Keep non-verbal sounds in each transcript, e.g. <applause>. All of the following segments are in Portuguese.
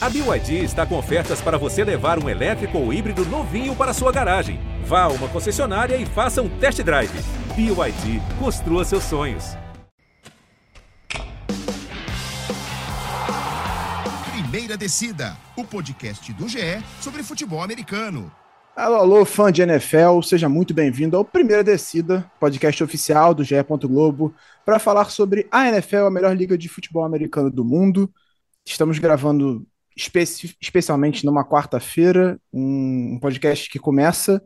A BYD está com ofertas para você levar um elétrico ou híbrido novinho para sua garagem. Vá a uma concessionária e faça um test drive. BYD, construa seus sonhos. Primeira Descida, o podcast do GE sobre futebol americano. Alô, alô, fã de NFL, seja muito bem-vindo ao Primeira Descida, podcast oficial do GE. Globo, para falar sobre a NFL, a melhor liga de futebol americano do mundo. Estamos gravando especi especialmente numa quarta-feira, um, um podcast que começa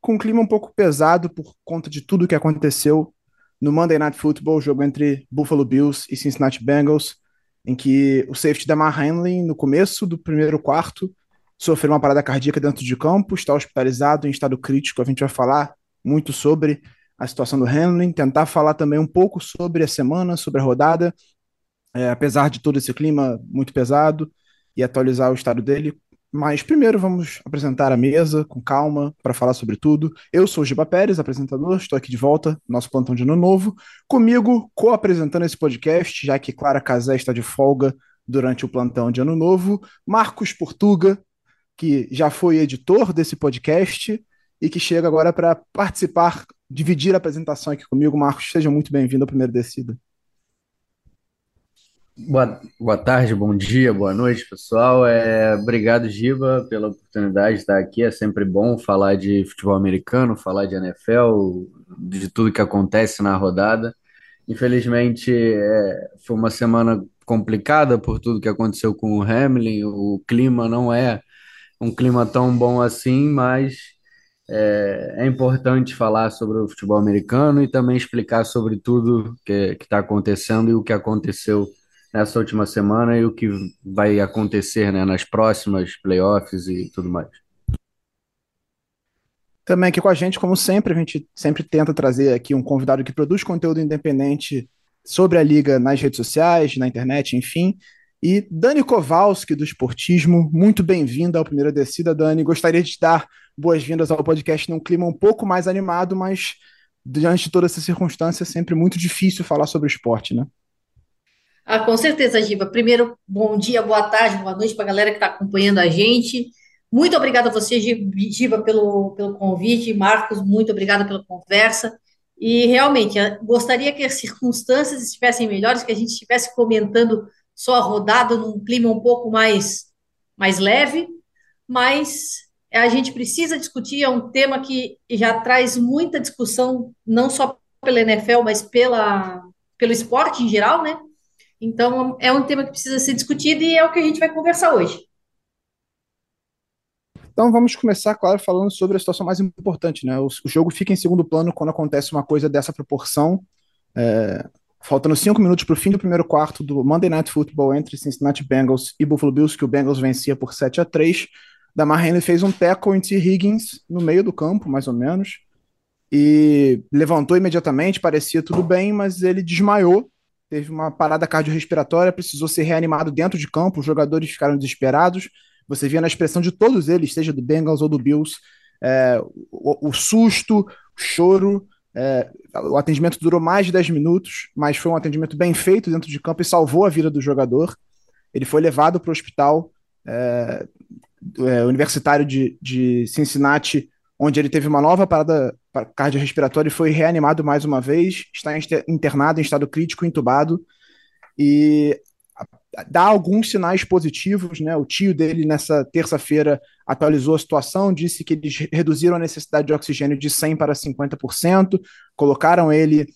com um clima um pouco pesado por conta de tudo que aconteceu no Monday Night Football, jogo entre Buffalo Bills e Cincinnati Bengals, em que o safety da Hamlin, no começo do primeiro quarto, sofreu uma parada cardíaca dentro de campo, está hospitalizado em estado crítico. A gente vai falar muito sobre a situação do Hamlin, tentar falar também um pouco sobre a semana, sobre a rodada, é, apesar de todo esse clima muito pesado, e atualizar o estado dele. Mas primeiro vamos apresentar a mesa com calma para falar sobre tudo. Eu sou o Giba Pérez, apresentador, estou aqui de volta, nosso plantão de ano novo. Comigo, co-apresentando esse podcast, já que Clara Casé está de folga durante o plantão de ano novo, Marcos Portuga, que já foi editor desse podcast e que chega agora para participar, dividir a apresentação aqui comigo. Marcos, seja muito bem-vindo ao Primeiro Descida. Boa, boa tarde, bom dia, boa noite, pessoal. É, obrigado, Giba, pela oportunidade de estar aqui. É sempre bom falar de futebol americano, falar de NFL, de tudo que acontece na rodada. Infelizmente, é, foi uma semana complicada por tudo que aconteceu com o Hamlin. O clima não é um clima tão bom assim, mas é, é importante falar sobre o futebol americano e também explicar sobre tudo que está acontecendo e o que aconteceu nessa última semana e o que vai acontecer né, nas próximas playoffs e tudo mais. Também aqui com a gente, como sempre, a gente sempre tenta trazer aqui um convidado que produz conteúdo independente sobre a liga nas redes sociais, na internet, enfim. E Dani Kowalski, do Esportismo, muito bem-vinda ao Primeira Descida, Dani. Gostaria de dar boas-vindas ao podcast num clima um pouco mais animado, mas diante de toda essa circunstância, é sempre muito difícil falar sobre esporte, né? Ah, com certeza, Giva. Primeiro, bom dia, boa tarde, boa noite para a galera que está acompanhando a gente. Muito obrigada a você, Giva, pelo, pelo convite. Marcos, muito obrigada pela conversa. E realmente, gostaria que as circunstâncias estivessem melhores, que a gente estivesse comentando só a rodada num clima um pouco mais, mais leve, mas a gente precisa discutir, é um tema que já traz muita discussão, não só pela NFL, mas pela, pelo esporte em geral, né? Então, é um tema que precisa ser discutido e é o que a gente vai conversar hoje. Então vamos começar, claro, falando sobre a situação mais importante, né? O, jogo fica em segundo plano quando acontece uma coisa dessa proporção. É, faltando cinco minutos para o fim do primeiro quarto do Monday Night Football entre Cincinnati Bengals e Buffalo Bills, que o Bengals vencia por 7 a 3 Damar Hamlin fez um tackle em T. Higgins no meio do campo, mais ou menos, e levantou imediatamente, parecia tudo bem, mas ele desmaiou, teve uma parada cardiorrespiratória, precisou ser reanimado dentro de campo, os jogadores ficaram desesperados, você via na expressão de todos eles, seja do Bengals ou do Bills, é, o, o, susto, o choro, é, o atendimento durou mais de 10 minutos, mas foi um atendimento bem feito dentro de campo e salvou a vida do jogador. Ele foi levado para o hospital é, é, universitário de, de Cincinnati, onde ele teve uma nova parada cardiorrespiratória e foi reanimado mais uma vez. Está internado em estado crítico, entubado. E dá alguns sinais positivos, né? O tio dele nessa terça-feira atualizou a situação, disse que eles reduziram a necessidade de oxigênio de 100 para 50%, colocaram ele,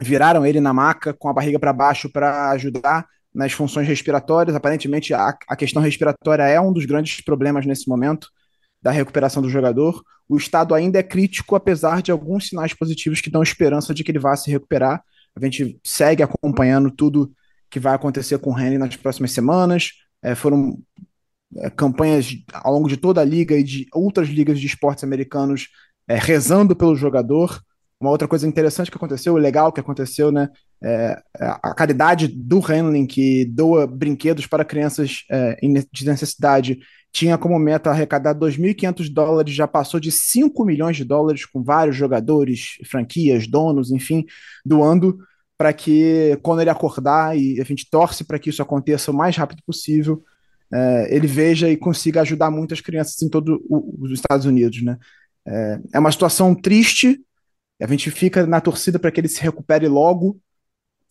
viraram ele na maca com a barriga para baixo para ajudar nas funções respiratórias. Aparentemente a, a questão respiratória é um dos grandes problemas nesse momento da recuperação do jogador. O estado ainda é crítico, apesar de alguns sinais positivos que dão esperança de que ele vá se recuperar. A gente segue acompanhando tudo que vai acontecer com o Henry nas próximas semanas. É, foram é, campanhas ao longo de toda a liga e de outras ligas de esportes americanos é, rezando pelo jogador. Uma outra coisa interessante que aconteceu, legal que aconteceu, né? É, é a caridade do Henley, que doa brinquedos para crianças é, de necessidade, tinha como meta arrecadar 2.500 dólares, já passou de 5 milhões de dólares, com vários jogadores, franquias, donos, enfim, doando para que quando ele acordar, e a gente torce para que isso aconteça o mais rápido possível, é, ele veja e consiga ajudar muitas crianças em todos os Estados Unidos, né? É, é uma situação triste, a gente fica na torcida para que ele se recupere logo.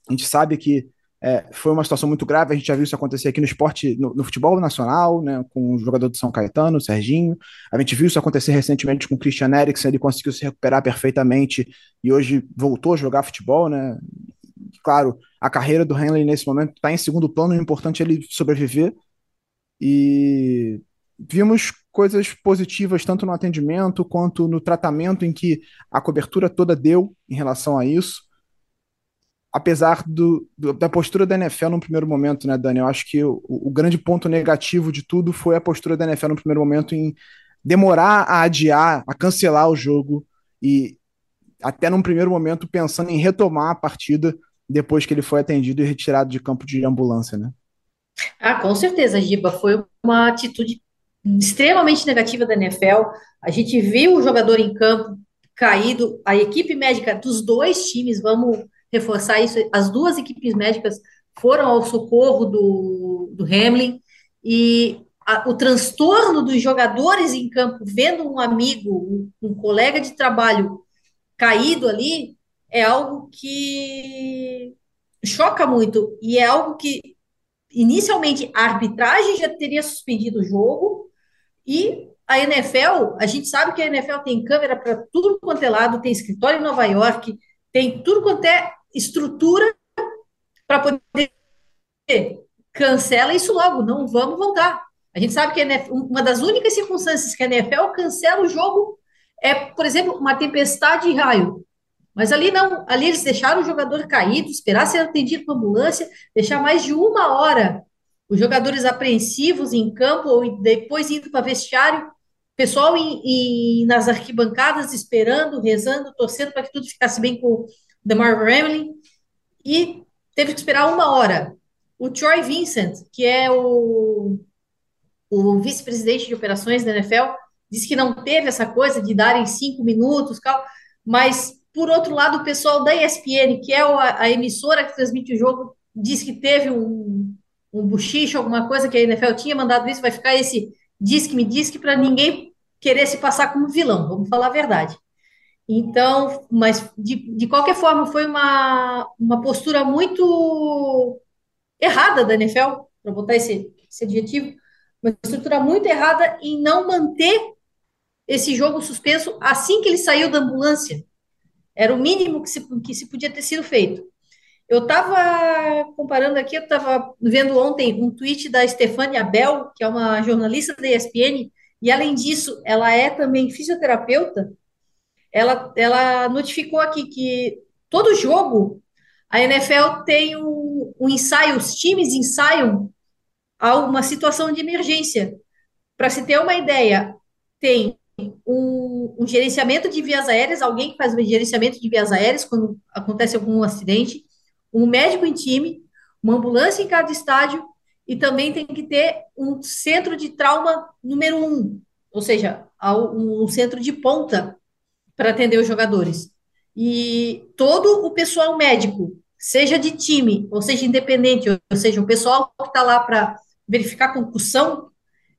A gente sabe que é, foi uma situação muito grave, a gente já viu isso acontecer aqui no esporte, no, no, futebol nacional, né, com o jogador de São Caetano, o Serginho. A gente viu isso acontecer recentemente com o Christian Eriksen, ele conseguiu se recuperar perfeitamente e hoje voltou a jogar futebol, né? Claro, a carreira do Henley nesse momento está em segundo plano, o importante é ele sobreviver. E vimos coisas positivas tanto no atendimento quanto no tratamento em que a cobertura toda deu em relação a isso apesar do, do, da postura da NFL no primeiro momento, né, Dani? Eu acho que o, o, grande ponto negativo de tudo foi a postura da NFL no primeiro momento em demorar a adiar, a cancelar o jogo e até num primeiro momento pensando em retomar a partida depois que ele foi atendido e retirado de campo de ambulância, né? Ah, com certeza, Giba. Foi uma atitude extremamente negativa da NFL. A gente viu o jogador em campo caído, a equipe médica dos dois times, vamos reforçar isso. As duas equipes médicas foram ao socorro do, do Hamlin e a, o transtorno dos jogadores em campo, vendo um amigo, um, um colega de trabalho caído ali, é algo que choca muito e é algo que inicialmente a arbitragem já teria suspendido o jogo e a NFL, a gente sabe que a NFL tem câmera para tudo quanto é lado, tem escritório em Nova York, tem tudo quanto é estrutura para poder cancela isso logo, não vamos voltar. A gente sabe que NFL, uma das únicas circunstâncias que a NFL cancela o jogo é, por exemplo, uma tempestade e raio. Mas ali não, ali eles deixaram o jogador caído, esperar ser atendido por ambulância, deixar mais de uma hora os jogadores apreensivos em campo ou depois indo para vestiário, pessoal em, em, nas arquibancadas esperando, rezando, torcendo para que tudo ficasse bem com, DeMar Hamlin, e teve que esperar uma hora. O Troy Vincent, que é o, o vice-presidente de operações da NFL, disse que não teve essa coisa de darem cinco minutos, mas, por outro lado, o pessoal da ESPN, que é a, a emissora que transmite o jogo, disse que teve um, um buchicho, alguma coisa que a NFL tinha mandado isso, vai ficar esse diz-que-me diz-que para ninguém querer se passar como vilão, vamos falar a verdade. Então, mas de, de qualquer forma, foi uma, uma postura muito errada da NFL, para botar esse, esse adjetivo, uma estrutura muito errada em não manter esse jogo suspenso assim que ele saiu da ambulância. Era o mínimo que se, que se podia ter sido feito. Eu estava comparando aqui, eu estava vendo ontem um tweet da Stefania Bell, que é uma jornalista da ESPN, e além disso, ela é também fisioterapeuta, ela, ela notificou aqui que todo jogo a NFL tem um, um ensaio, os times ensaiam a uma situação de emergência. Para se ter uma ideia, tem um, um, gerenciamento de vias aéreas, alguém que faz o gerenciamento de vias aéreas quando acontece algum acidente, um médico em time, uma ambulância em cada estádio e também tem que ter um centro de trauma número um, ou seja, um centro de ponta para atender os jogadores. E todo o pessoal médico, seja de time, ou seja independente, ou seja, o pessoal que está lá para verificar concussão,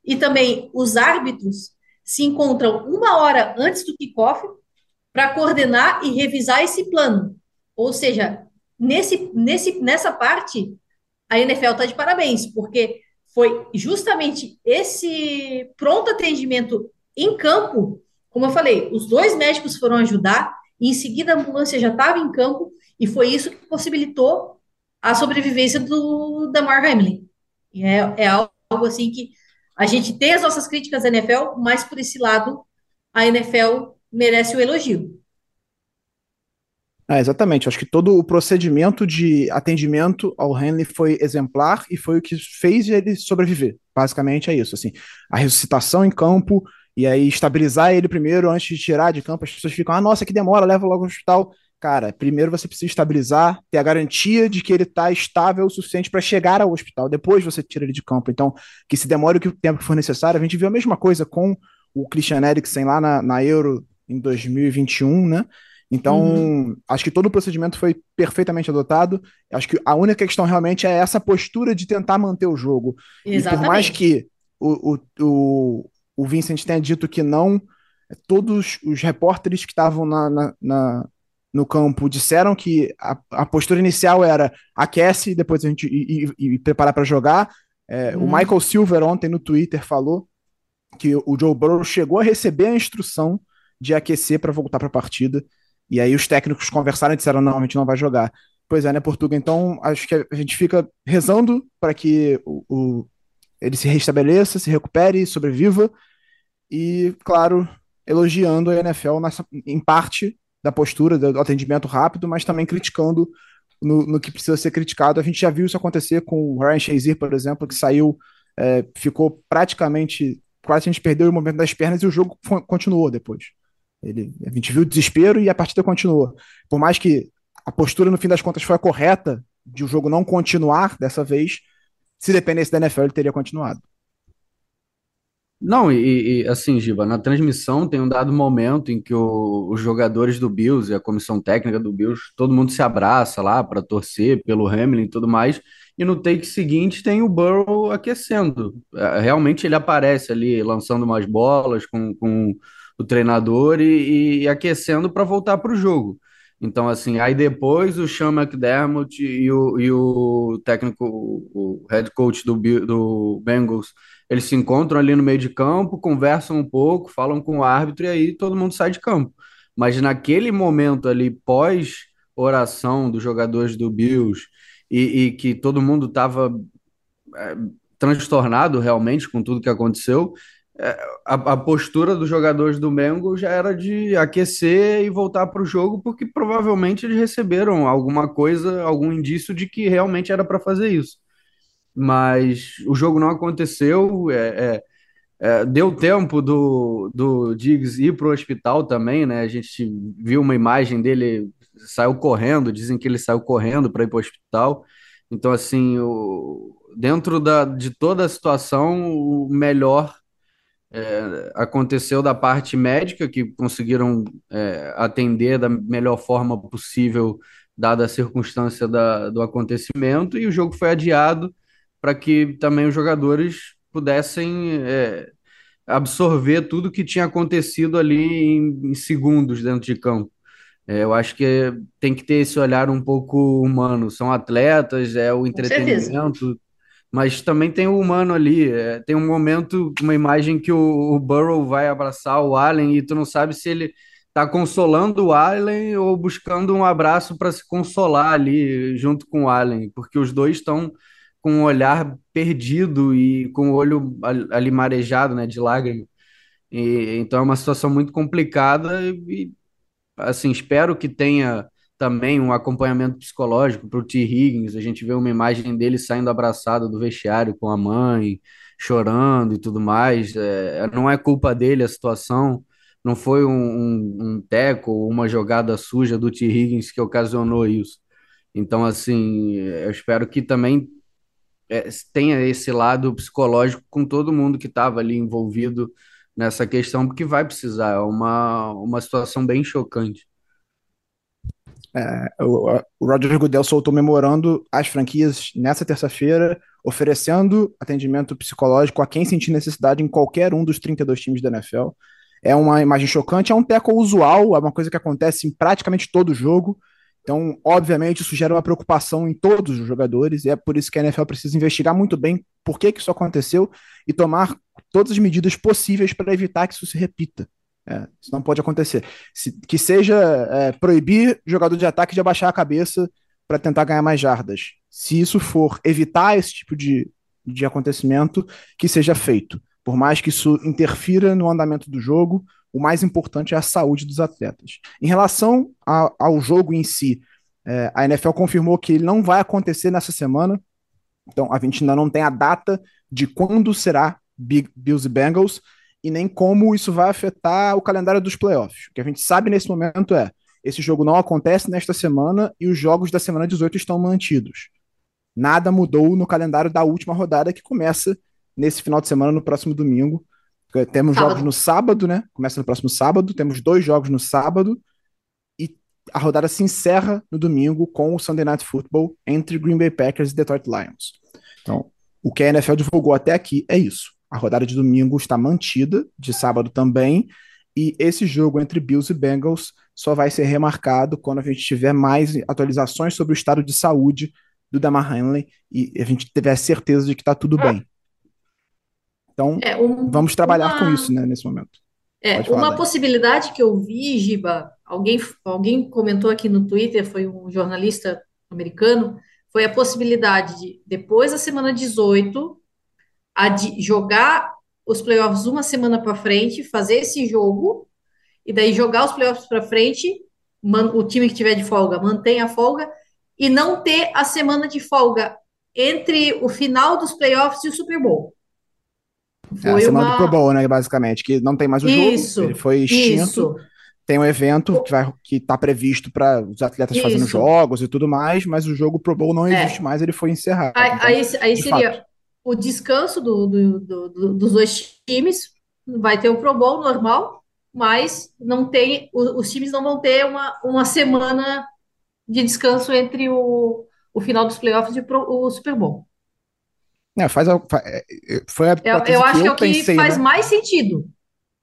e também os árbitros, se encontram uma hora antes do kickoff para coordenar e revisar esse plano. Ou seja, nesse, nesse, nessa parte, a NFL está de parabéns, porque foi justamente esse pronto atendimento em campo como eu falei, os dois médicos foram ajudar, e em seguida a ambulância já estava em campo, e foi isso que possibilitou a sobrevivência do Damar Hamlin. E é, é algo assim que a gente tem as nossas críticas à NFL, mas por esse lado a NFL merece o elogio. É, exatamente. Acho que todo o procedimento de atendimento ao Henley foi exemplar e foi o que fez ele sobreviver. Basicamente é isso. Assim, a ressuscitação em campo, e aí estabilizar ele primeiro antes de tirar de campo. As pessoas ficam, ah, nossa, que demora, leva logo ao hospital. Cara, primeiro você precisa estabilizar, ter a garantia de que ele está estável o suficiente para chegar ao hospital. Depois você tira ele de campo. Então, que se demore o tempo que for necessário. A gente viu a mesma coisa com o Christian Eriksen lá na, na Euro em 2021, né? Então, uhum. acho que todo o procedimento foi perfeitamente adotado. Acho que a única questão realmente é essa postura de tentar manter o jogo. Exatamente. E por mais que o, o, o, o Vincent tenha dito que não, todos os repórteres que estavam na, na, na no campo disseram que a, a, postura inicial era aquece, depois a gente e, e, e preparar para jogar. É, O uhum. Michael Silver ontem no Twitter falou que o Joe Burrow chegou a receber a instrução de aquecer para voltar para a partida. E aí os técnicos conversaram e disseram: não, a gente não vai jogar. Pois é, né, Portugal? Então acho que a gente fica rezando para que o, o, ele se restabeleça, se recupere, sobreviva. E, claro, elogiando a NFL nessa, em parte da postura, do atendimento rápido, mas também criticando no, no, que precisa ser criticado. A gente já viu isso acontecer com o Ryan Shazier, por exemplo, que saiu, é, ficou praticamente, quase a gente perdeu o momento das pernas e o jogo continuou depois. Ele, a gente viu o desespero e a partida continuou. Por mais que a postura, no fim das contas, foi a correta de o jogo não continuar dessa vez, se dependesse da NFL, ele teria continuado. Não, e, e, assim, Giba, na transmissão tem um dado momento em que o, os jogadores do Bills e a comissão técnica do Bills, todo mundo se abraça lá para torcer pelo Hamlin e tudo mais, e no take seguinte tem o Burrow aquecendo. É, realmente ele aparece ali lançando umas bolas com, com o treinador e, e aquecendo para voltar para o jogo. Então, assim, aí depois o Sean McDermott e o, e o técnico, o head coach do, do Bengals eles se encontram ali no meio de campo, conversam um pouco, falam com o árbitro e aí todo mundo sai de campo. Mas naquele momento ali, pós-oração dos jogadores do Bills, e, e que todo mundo estava é, transtornado realmente com tudo que aconteceu, a, a, postura dos jogadores do Mengo já era de aquecer e voltar para o jogo, porque provavelmente eles receberam alguma coisa, algum indício de que realmente era para fazer isso mas o jogo não aconteceu. É, é, é, deu tempo do, do Diggs ir para o hospital também, né? A gente viu uma imagem dele, saiu correndo, dizem que ele saiu correndo para ir para o hospital. Então, assim, o, dentro da, de toda a situação, o melhor é, aconteceu da parte médica, que conseguiram é, atender da melhor forma possível, dada a circunstância da, do acontecimento, e o jogo foi adiado para que também os jogadores pudessem é, absorver tudo que tinha acontecido ali em, em segundos dentro de campo. É, eu acho que tem que ter esse olhar um pouco humano. São atletas, é o entretenimento, mas também tem o humano ali. É, tem um momento, uma imagem que o, o Burrow vai abraçar o Allen e tu não sabe se ele está consolando o Allen ou buscando um abraço para se consolar ali junto com o Allen, porque os dois estão com um olhar perdido e com o olho ali marejado, né, de lágrima. E, então é uma situação muito complicada e, assim, espero que tenha também um acompanhamento psicológico para o T. Higgins. A gente vê uma imagem dele saindo abraçado do vestiário com a mãe, chorando e tudo mais. É, não é culpa dele a situação, não foi um, um, um teco ou uma jogada suja do T. Higgins que ocasionou isso. Então, assim, eu espero que também é, tenha esse lado psicológico com todo mundo que estava ali envolvido nessa questão, porque vai precisar, é uma, uma situação bem chocante. É, o, o Roger Goodell soltou memorando as franquias nessa terça-feira, oferecendo atendimento psicológico a quem sentir necessidade em qualquer um dos 32 times da NFL. É uma imagem chocante, é um teco usual, é uma coisa que acontece em praticamente todo jogo. Então, obviamente, isso gera uma preocupação em todos os jogadores, e é por isso que a NFL precisa investigar muito bem por que, que isso aconteceu e tomar todas as medidas possíveis para evitar que isso se repita. É, isso não pode acontecer. Se, que seja é, proibir jogador de ataque de abaixar a cabeça para tentar ganhar mais jardas. Se isso for evitar esse tipo de, de acontecimento, que seja feito. Por mais que isso interfira no andamento do jogo, o mais importante é a saúde dos atletas. Em relação a, ao jogo em si, é, a NFL confirmou que ele não vai acontecer nessa semana, então a gente ainda não tem a data de quando será Big Bills e Bengals e nem como isso vai afetar o calendário dos playoffs. O que a gente sabe nesse momento é esse jogo não acontece nesta semana e os jogos da semana 18 estão mantidos. Nada mudou no calendário da última rodada que começa nesse final de semana, no próximo domingo. Temos sábado. jogos no sábado, né? Começa no próximo sábado. Temos dois jogos no sábado. E a rodada se encerra no domingo com o Sunday Night Football entre Green Bay Packers e Detroit Lions. Então, o que a NFL divulgou até aqui é isso. A rodada de domingo está mantida, de sábado também, e esse jogo entre Bills e Bengals só vai ser remarcado quando a gente tiver mais atualizações sobre o estado de saúde do Damar Hamlin e a gente tiver certeza de que está tudo bem. Então, é, um, vamos trabalhar uma, com isso né, nesse momento. É, uma possibilidade que eu vi, Giba, alguém, alguém comentou aqui no Twitter, foi um jornalista americano, foi a possibilidade de, depois da semana 18, a de jogar os playoffs uma semana para frente, fazer esse jogo, e daí jogar os playoffs para frente, o time que tiver de folga mantém a folga, e não ter a semana de folga entre o final dos playoffs e o Super Bowl. Foi é, a semana uma... do Pro Bowl, né, basicamente, que não tem mais o isso, jogo, ele foi extinto. Isso. Tem um evento que vai que está previsto para os atletas isso. fazendo jogos e tudo mais, mas o jogo Pro Bowl não é. existe é. mais, ele foi encerrado. Aí, então, aí, aí seria fato. O descanso do, do, do, dos dois times, vai ter o Pro Bowl normal, mas não tem, os times não vão ter uma, uma semana de descanso entre o, o final dos playoffs e o Super Bowl. É, faz a, é, foi a eu, eu acho que, é o que pensei, faz né? mais sentido.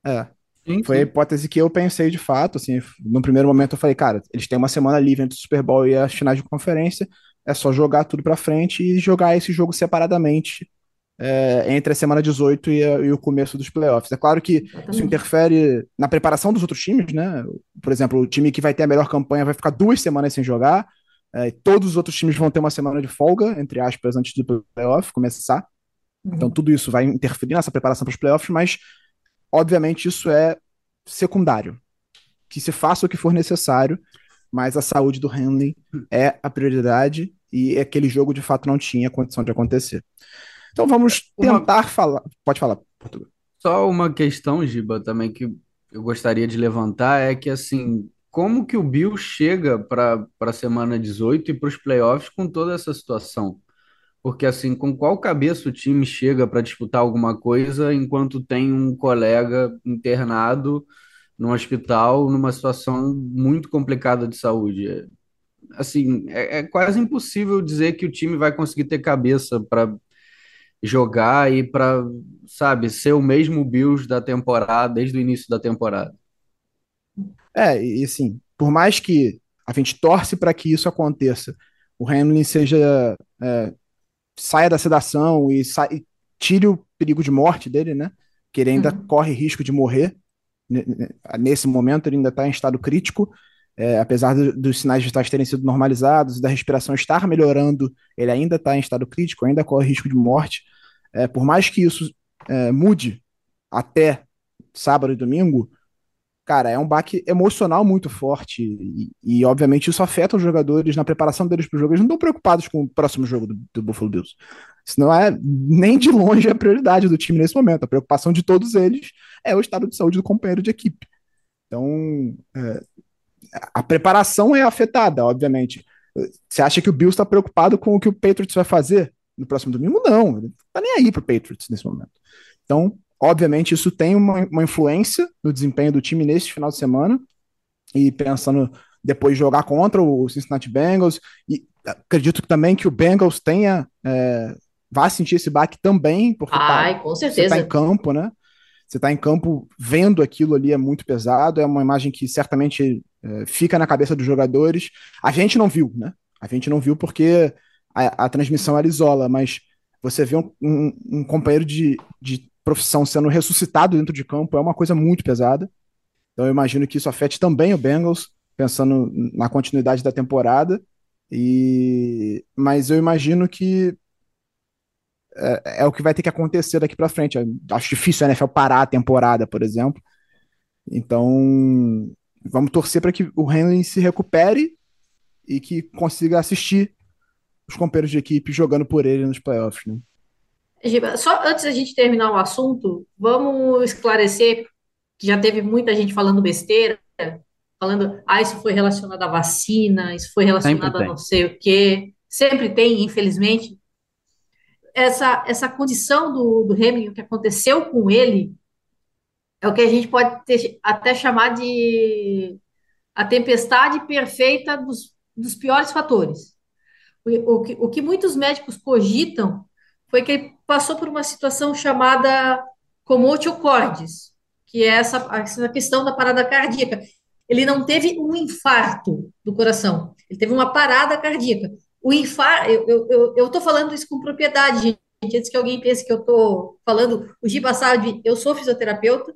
É. Sim, foi a hipótese que eu pensei de fato, assim, no primeiro momento eu falei, cara, eles têm uma semana livre entre o Super Bowl e as finais de conferência, é só jogar tudo para frente e jogar esse jogo separadamente é, entre a semana 18 e, a, e, o começo dos playoffs. É claro que isso interfere na preparação dos outros times, né? Por exemplo, o time que vai ter a melhor campanha vai ficar duas semanas sem jogar, é, todos os outros times vão ter uma semana de folga, entre aspas, antes do playoff começar. Uhum. Então, tudo isso vai interferir nessa preparação para os playoffs, mas, obviamente, isso é secundário. Que se faça o que for necessário, mas a saúde do Henley é a prioridade e aquele jogo, de fato, não tinha condição de acontecer. Então, vamos tentar uma... falar. Pode falar, Portugal. Só uma questão, Giba, também que eu gostaria de levantar é que, assim, como que o Bill chega para a semana 18 e para os playoffs com toda essa situação? Porque assim, com qual cabeça o time chega para disputar alguma coisa enquanto tem um colega internado no hospital numa situação muito complicada de saúde? Assim, é, é quase impossível dizer que o time vai conseguir ter cabeça para jogar e para, sabe, ser o mesmo Bills da temporada, desde o início da temporada. É, e assim, por mais que a gente torce para que isso aconteça, o Hamlin seja é, saia da sedação e, sa e, tire o perigo de morte dele, né? Que ele ainda uhum. corre risco de morrer. Nesse momento, ele ainda está em estado crítico. É, apesar do, dos sinais vitais terem sido normalizados e da respiração estar melhorando, ele ainda está em estado crítico, ainda corre risco de morte. É, por mais que isso é, mude até sábado e domingo, cara, é um baque emocional muito forte e, e, obviamente isso afeta os jogadores na preparação deles para o jogo. Eles não estão preocupados com o próximo jogo do, do, Buffalo Bills. Isso não é nem de longe a prioridade do time nesse momento. A preocupação de todos eles é o estado de saúde do companheiro de equipe. Então, é, a preparação é afetada, obviamente. Você acha que o Bills está preocupado com o que o Patriots vai fazer no próximo domingo? Não, ele não tá nem aí pro Patriots nesse momento. Então, Obviamente, isso tem uma, uma influência no desempenho do time nesse final de semana. E pensando depois jogar contra o Cincinnati Bengals. E acredito também que o Bengals tenha. É, vá sentir esse baque também, porque tá Ai, tá, com certeza. você está em campo, né? Você está em campo vendo aquilo ali é muito pesado, é uma imagem que certamente é, fica na cabeça dos jogadores. A gente não viu, né? A gente não viu porque a, a transmissão ela isola, mas você vê um, um, um companheiro de, de profissão sendo ressuscitado dentro de campo é uma coisa muito pesada. Então eu imagino que isso afete também o Bengals, pensando na continuidade da temporada. E mas eu imagino que é, é o que vai ter que acontecer daqui para frente. Eu acho difícil a NFL parar a temporada, por exemplo. Então, vamos torcer para que o Henley se recupere e que consiga assistir os companheiros de equipe jogando por ele nos playoffs, né? Só antes da gente terminar o assunto, vamos esclarecer que já teve muita gente falando besteira, falando, ah, isso foi relacionado à vacina, isso foi relacionado a não sei o quê. Sempre tem, infelizmente. Essa, essa condição do, do Hamilton, que aconteceu com ele, é o que a gente pode ter, até chamar de a tempestade perfeita dos, dos piores fatores. O, o, que, o que muitos médicos cogitam foi que ele passou por uma situação chamada comotio cordis, que é essa, essa questão da parada cardíaca. Ele não teve um infarto do coração, ele teve uma parada cardíaca. O infarto, eu estou falando isso com propriedade, gente, antes que alguém pense que eu estou falando, o Giba sabe, eu sou fisioterapeuta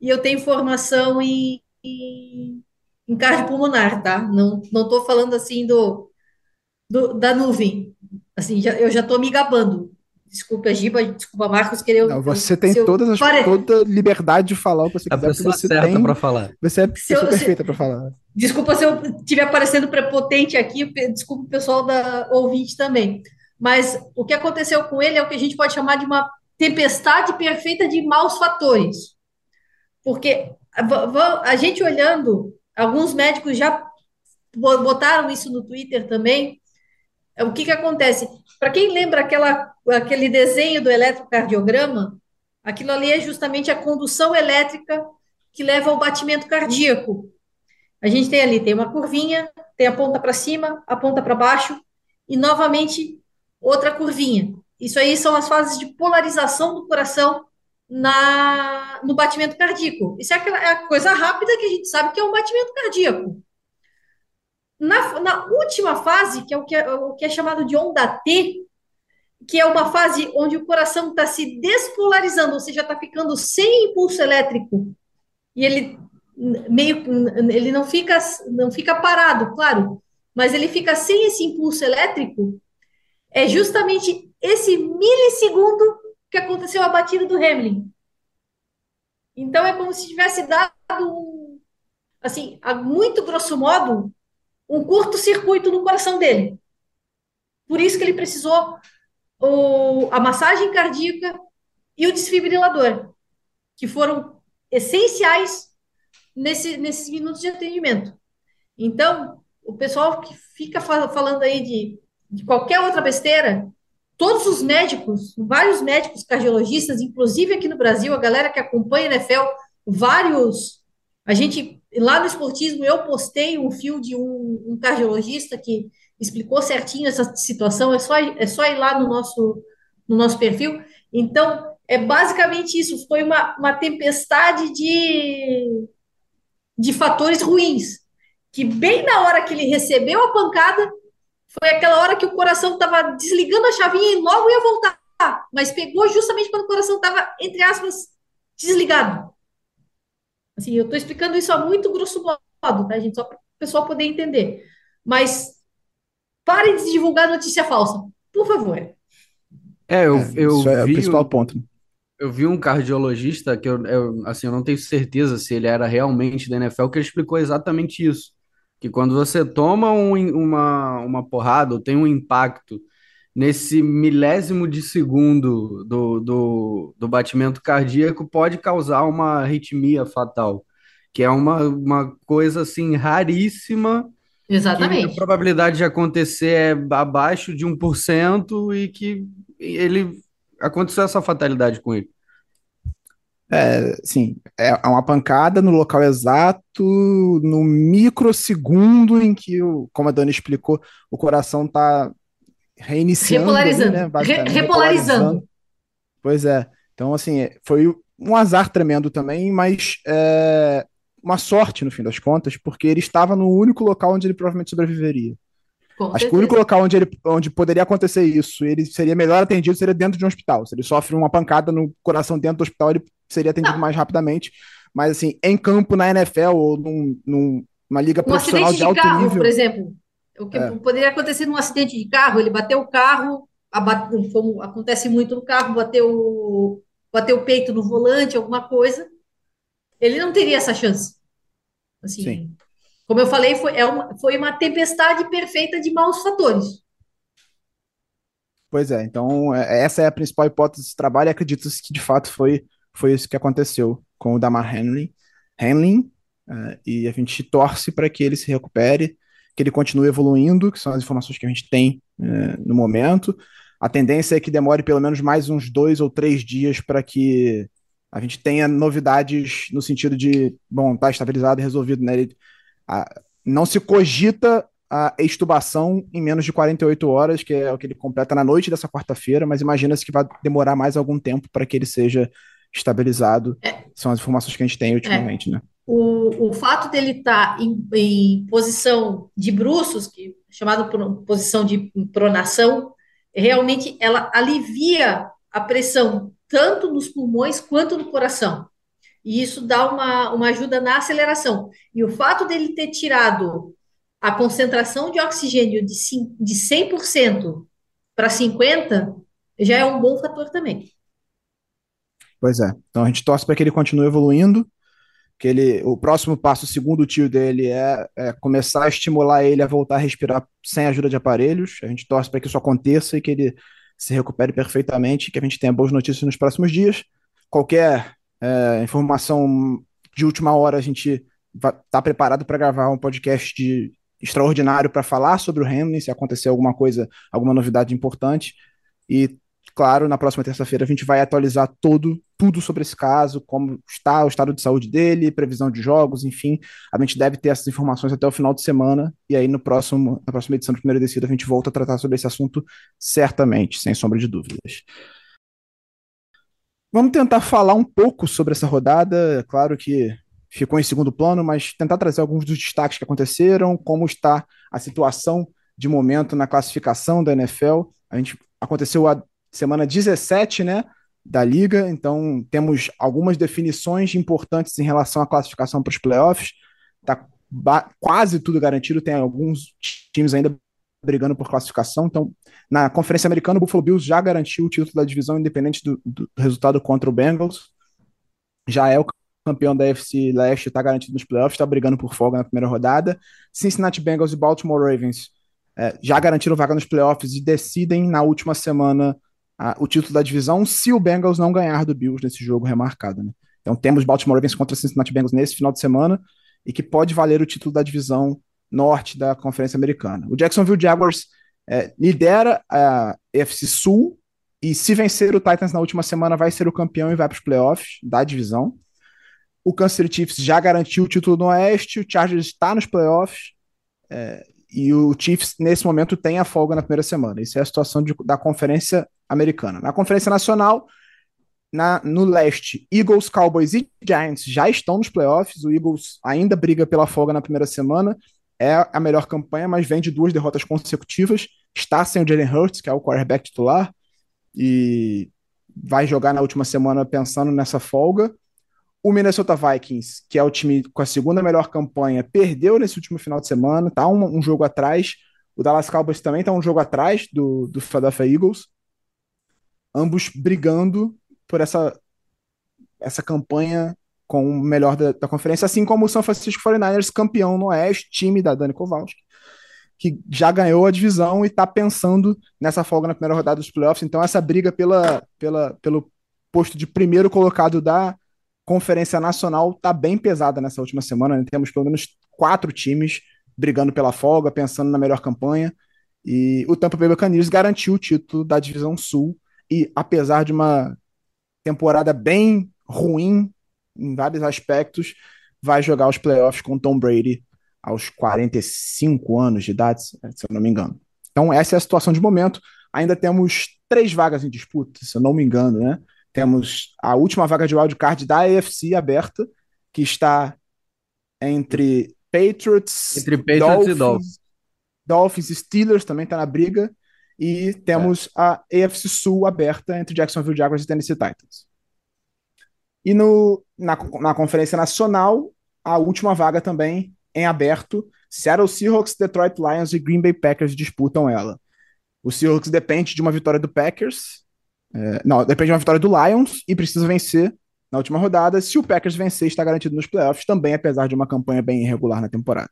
e eu tenho formação em, em, em cardiopulmonar, tá? Não estou falando assim do, do, da nuvem, assim, já, eu já estou me gabando. Desculpa, Giba, desculpa, Marcos, querer. Não, você tem todas as, pare... toda liberdade de falar o que você quiser. A pessoa você certa tem... para falar. Você é a pessoa eu, perfeita se... para falar. Desculpa se eu estiver aparecendo prepotente aqui, desculpa o pessoal da ouvinte também. Mas o que aconteceu com ele é o que a gente pode chamar de uma tempestade perfeita de maus fatores. Porque a gente olhando, alguns médicos já botaram isso no Twitter também. O que, que acontece? Para quem lembra aquela, aquele desenho do eletrocardiograma, aquilo ali é justamente a condução elétrica que leva ao batimento cardíaco. A gente tem ali, tem uma curvinha, tem a ponta para cima, a ponta para baixo, e novamente outra curvinha. Isso aí são as fases de polarização do coração na, no batimento cardíaco. Isso é, aquela, é a coisa rápida que a gente sabe que é o batimento cardíaco. Na, na última fase, que é o que é, o que é chamado de onda T, que é uma fase onde o coração está se despolarizando, ou seja, está ficando sem impulso elétrico, e ele meio ele não fica não fica parado, claro, mas ele fica sem esse impulso elétrico. É justamente esse milissegundo que aconteceu a batida do Hamlin. Então é como se tivesse dado assim, muito grosso modo, um curto-circuito no coração dele. Por isso que ele precisou o, a massagem cardíaca e o desfibrilador, que foram essenciais nesse, nesses minutos de atendimento. Então, o pessoal que fica falando aí de, de qualquer outra besteira, todos os médicos, vários médicos cardiologistas, inclusive aqui no Brasil, a galera que acompanha a NFL, vários. A gente, lá no esportismo, eu postei um fio de um, um cardiologista que explicou certinho essa situação, é só, é só ir lá no nosso, no nosso perfil. Então, é basicamente isso, foi uma, uma tempestade de, de fatores ruins, que bem na hora que ele recebeu a pancada, foi aquela hora que o coração estava desligando a chavinha e logo ia voltar, mas pegou justamente quando o coração estava, entre aspas, desligado. Assim, eu estou explicando isso a muito grosso modo, tá, gente? Só para o pessoal poder entender. Mas Parem de divulgar notícia falsa, por favor. É, eu, é, eu isso é o principal ponto. Eu vi um cardiologista que eu, eu, assim, eu não tenho certeza se ele era realmente da NFL, que ele explicou exatamente isso. Que quando você toma um, uma, uma porrada ou tem um impacto nesse milésimo de segundo do, do, do batimento cardíaco, pode causar uma arritmia fatal, que é uma, uma coisa assim raríssima Exatamente. a probabilidade de acontecer é abaixo de 1% e que ele aconteceu essa fatalidade com ele. É, sim, é uma pancada no local exato, no microsegundo em que, o, como a Dani explicou, o coração está reiniciando. Repolarizando. né, Re repolarizando. Pois é. Então, assim, foi um azar tremendo também, mas é, uma sorte no fim das contas, porque ele estava no único local onde ele provavelmente sobreviveria. Com Acho certeza. que o único local onde, ele, onde poderia acontecer isso, ele seria melhor atendido, seria dentro de um hospital. Se ele sofre uma pancada no coração dentro do hospital, ele seria atendido Não. mais rapidamente. Mas, assim, em campo, na NFL ou num, numa liga um profissional de, de alto carro, nível... por exemplo. O que é. poderia acontecer num acidente de carro, ele bateu o carro, abate, como acontece muito no carro, bateu, bateu o peito no volante, alguma coisa, ele não teria essa chance. Assim, Sim. Como eu falei, foi, é uma, foi uma tempestade perfeita de maus fatores. Pois é, então é, essa é a principal hipótese desse trabalho e acredito que de fato foi, foi isso que aconteceu com o Damar Hamlin, Hamlin uh, e a gente torce para que ele se recupere, que ele continue evoluindo, que são as informações que a gente tem uh, no momento. A tendência é que demore pelo menos mais uns dois ou três dias para que a gente tenha novidades no sentido de, bom, tá estabilizado e resolvido, né? Ele, a, não se cogita a extubação em menos de 48 horas, que é o que ele completa na noite dessa quarta-feira, mas imagina-se que vai demorar mais algum tempo para que ele seja estabilizado. É. São as informações que a gente tem ultimamente, é. né? O, o fato dele estar tá em, em, posição de bruços, que é chamado por posição de pronação, realmente ela alivia a pressão tanto nos pulmões quanto no coração. E isso dá uma, uma ajuda na aceleração. E o fato dele ter tirado a concentração de oxigênio de, de 100% para 50% já é um bom fator também. Pois é. Então a gente torce para que ele continue evoluindo que ele, o próximo passo, segundo o tio dele, é, é, começar a estimular ele a voltar a respirar sem ajuda de aparelhos. A gente torce para que isso aconteça e que ele se recupere perfeitamente, que a gente tenha boas notícias nos próximos dias. Qualquer é, informação de última hora, a gente está preparado para gravar um podcast de, extraordinário para falar sobre o Hamlin, se acontecer alguma coisa, alguma novidade importante. E claro, na próxima terça-feira a gente vai atualizar todo, tudo sobre esse caso, como está o estado de saúde dele, previsão de jogos, enfim. A gente deve ter essas informações até o final de semana, e aí no próximo, na próxima edição do Primeiro Descida a gente volta a tratar sobre esse assunto certamente, sem sombra de dúvidas. Vamos tentar falar um pouco sobre essa rodada, é claro que ficou em segundo plano, mas tentar trazer alguns dos destaques que aconteceram, como está a situação de momento na classificação da NFL. A gente aconteceu a semana 17, né, da liga, então temos algumas definições importantes em relação à classificação para os playoffs. Tá quase tudo garantido, tem alguns times ainda brigando por classificação. Então, na Conferência Americana, o Buffalo Bills já garantiu o título da divisão independente do, do resultado contra o Bengals. Já é o campeão da FC Leste, está garantido nos playoffs, está brigando por folga na primeira rodada. Cincinnati Bengals e Baltimore Ravens é, já garantiram vaga nos playoffs e decidem na última semana a, o título da divisão se o Bengals não ganhar do Bills nesse jogo remarcado. Né? Então temos Baltimore Ravens contra Cincinnati Bengals nesse final de semana e que pode valer o título da divisão norte da Conferência Americana. O Jacksonville Jaguars é, lidera a AFC Sul e se vencer o Titans na última semana vai ser o campeão e vai para os playoffs da divisão. O Kansas City Chiefs já garantiu o título no Oeste, o Chargers está nos playoffs é, e o Chiefs nesse momento tem a folga na primeira semana. Isso é a situação de, da Conferência americana. Na Conferência Nacional, na, no leste, Eagles, Cowboys e Giants já estão nos playoffs. O Eagles ainda briga pela folga na primeira semana. É a melhor campanha, mas vem de duas derrotas consecutivas. Está sem o Jalen Hurts, que é o quarterback titular, e vai jogar na última semana pensando nessa folga. O Minnesota Vikings, que é o time com a segunda melhor campanha, perdeu nesse último final de semana, tá um, um jogo atrás. O Dallas Cowboys também está um jogo atrás do, do Philadelphia Eagles ambos brigando por essa, essa campanha com o melhor da, da conferência, assim como o São Francisco 49ers, campeão no Oeste, time da Dani Kowalski, que já ganhou a divisão e está pensando nessa folga na primeira rodada dos playoffs. Então, essa briga pela, pela, pelo posto de primeiro colocado da Conferência Nacional está bem pesada nessa última semana. Né? Temos pelo menos quatro times brigando pela folga, pensando na melhor campanha. E o Tampa Bay Buccaneers garantiu o título da Divisão Sul e apesar de uma temporada bem ruim em vários aspectos, vai jogar os playoffs com Tom Brady aos 45 anos de idade, se eu não me engano. Então, essa é a situação de momento. Ainda temos três vagas em disputa, se eu não me engano, né? Temos a última vaga de wildcard da AFC aberta, que está entre Patriots, entre Patriots Dolphins, e Dolphins. Dolphins e Steelers também está na briga. E temos é. a AFC Sul aberta entre Jacksonville Jaguars e Tennessee Titans. E no, na, na Conferência Nacional, a última vaga também em aberto. Seattle Seahawks, Detroit Lions e Green Bay Packers disputam ela. O Seahawks depende de uma vitória do Packers. É, não, depende de uma vitória do Lions e precisa vencer na última rodada. Se o Packers vencer, está garantido nos playoffs também, apesar de uma campanha bem irregular na temporada.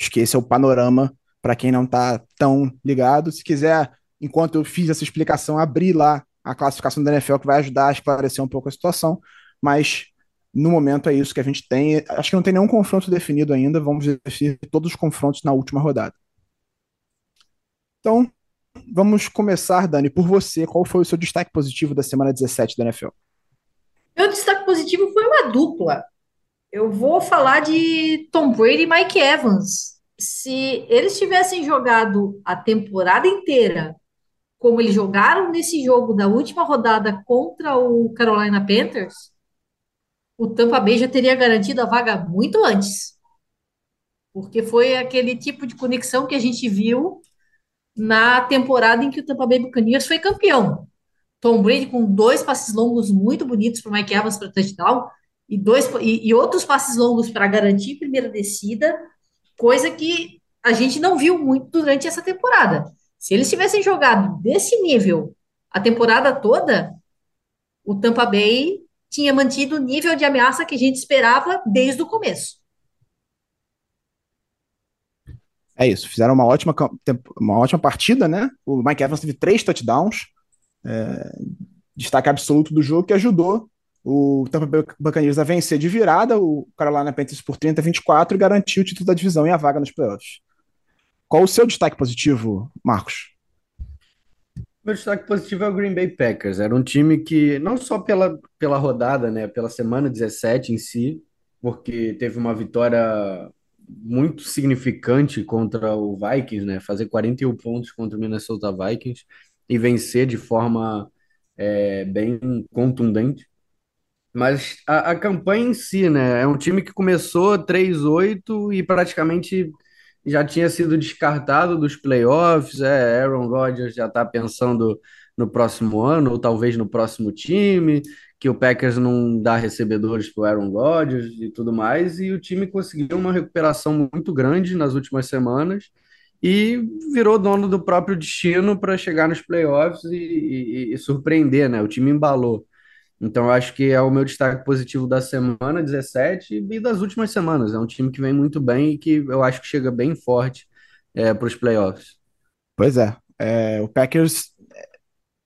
Acho que esse é o panorama para quem não está tão ligado. Se quiser, enquanto eu fiz essa explicação, abrir lá a classificação da NFL, que vai ajudar a esclarecer um pouco a situação, mas no momento é isso que a gente tem. Acho que não tem nenhum confronto definido ainda, vamos definir todos os confrontos na última rodada. Então, vamos começar, Dani, por você. Qual foi o seu destaque positivo da semana 17 da NFL? Meu destaque positivo foi uma dupla. Eu vou falar de Tom Brady e Mike Evans. Se eles tivessem jogado a temporada inteira como eles jogaram nesse jogo da última rodada contra o Carolina Panthers, o Tampa Bay já teria garantido a vaga muito antes. Porque foi aquele tipo de conexão que a gente viu na temporada em que o Tampa Bay Buccaneers foi campeão. Tom Brady com dois passes longos muito bonitos para o Mike Evans para touchdown e, dois, e, e outros passes longos para garantir primeira descida, coisa que a gente não viu muito durante essa temporada. Se eles tivessem jogado desse nível a temporada toda, o Tampa Bay tinha mantido o nível de ameaça que a gente esperava desde o começo. É isso, fizeram uma ótima, uma ótima partida, né? O Mike Evans teve três touchdowns, é, destaque absoluto do jogo, que ajudou o Tampa Bay Buccaneers a vencer de virada o Carolina Panthers por 30 a 24 e garantiu o título da divisão e a vaga nos playoffs. Qual o seu destaque positivo, Marcos? Meu destaque positivo é o Green Bay Packers. Era um time que, não só pela, pela rodada, né, pela semana 17 em si, porque teve uma vitória muito significante contra o Vikings, né, fazer 41 pontos contra o Minnesota Vikings e vencer de forma é, bem contundente. Mas a, a campanha em si, né, é um time que começou 3-8 e praticamente já tinha sido descartado dos playoffs. É, Aaron Rodgers já está pensando no próximo ano, ou talvez no próximo time, que o Packers não dá recebedores para o Aaron Rodgers e tudo mais. E o time conseguiu uma recuperação muito grande nas últimas semanas e virou dono do próprio destino para chegar nos playoffs e, e, e surpreender, né? O time embalou. Então, eu acho que é o meu destaque positivo da semana 17 e das últimas semanas. É um time que vem muito bem e que eu acho que chega bem forte é, para os playoffs. Pois é, é, o Packers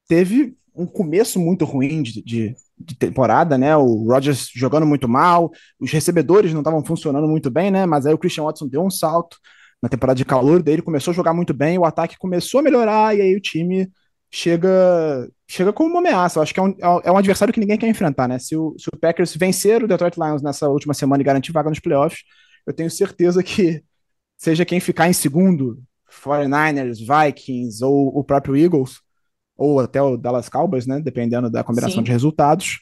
teve um começo muito ruim de, de, de, temporada, né? O Rodgers jogando muito mal, os recebedores não estavam funcionando muito bem, né? Mas aí o Christian Watson deu um salto na temporada de calor dele, começou a jogar muito bem, o ataque começou a melhorar e aí o time chega chega como uma ameaça. Eu acho que é um, é um adversário que ninguém quer enfrentar, né? Se o, se o Packers vencer o Detroit Lions nessa última semana e garantir vaga nos playoffs, eu tenho certeza que seja quem ficar em segundo, 49ers, Vikings ou o próprio Eagles, ou até o Dallas Cowboys, né? Dependendo da combinação Sim. de resultados,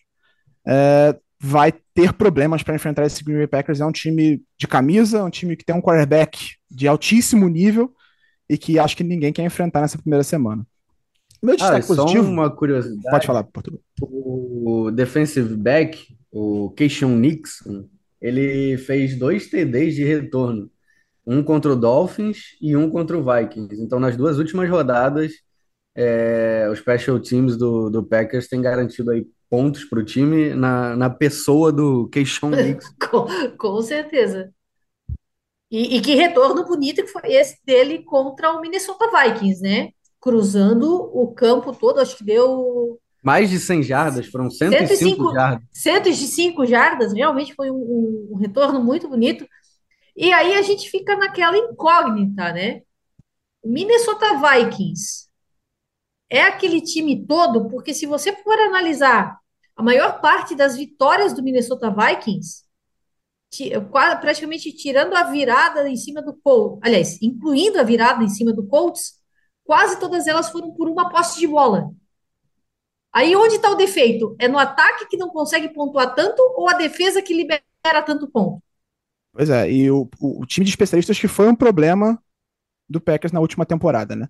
é, vai ter problemas para enfrentar esse Green Bay Packers. É um time de camisa, um time que tem um quarterback de altíssimo nível e que acho que ninguém quer enfrentar nessa primeira semana. Meu destaque ah, positivo. Só uma curiosidade. Pode falar, Portugal. O defensive back, o Keishon Nixon, ele fez dois TDs de retorno. Um contra o Dolphins e um contra o Vikings. Então, nas duas últimas rodadas, é, os special teams do, do Packers têm garantido aí pontos para o time na, na pessoa do Keishon Nixon. <laughs> com, com certeza. E, e, que retorno bonito que foi esse dele contra o Minnesota Vikings, né? Cruzando o campo todo, acho que deu. Mais de 100 jardas, foram 105, 105 jardas. 105 jardas, realmente foi um, um, retorno muito bonito. E aí a gente fica naquela incógnita, né? O Minnesota Vikings é aquele time todo, porque se você for analisar a maior parte das vitórias do Minnesota Vikings, praticamente tirando a virada em cima do Colts, aliás, incluindo a virada em cima do Colts, quase todas elas foram por uma posse de bola. Aí onde está o defeito? É no ataque que não consegue pontuar tanto ou a defesa que libera tanto ponto? Pois é, e o, o, time de especialistas que foi um problema do Packers na última temporada, né?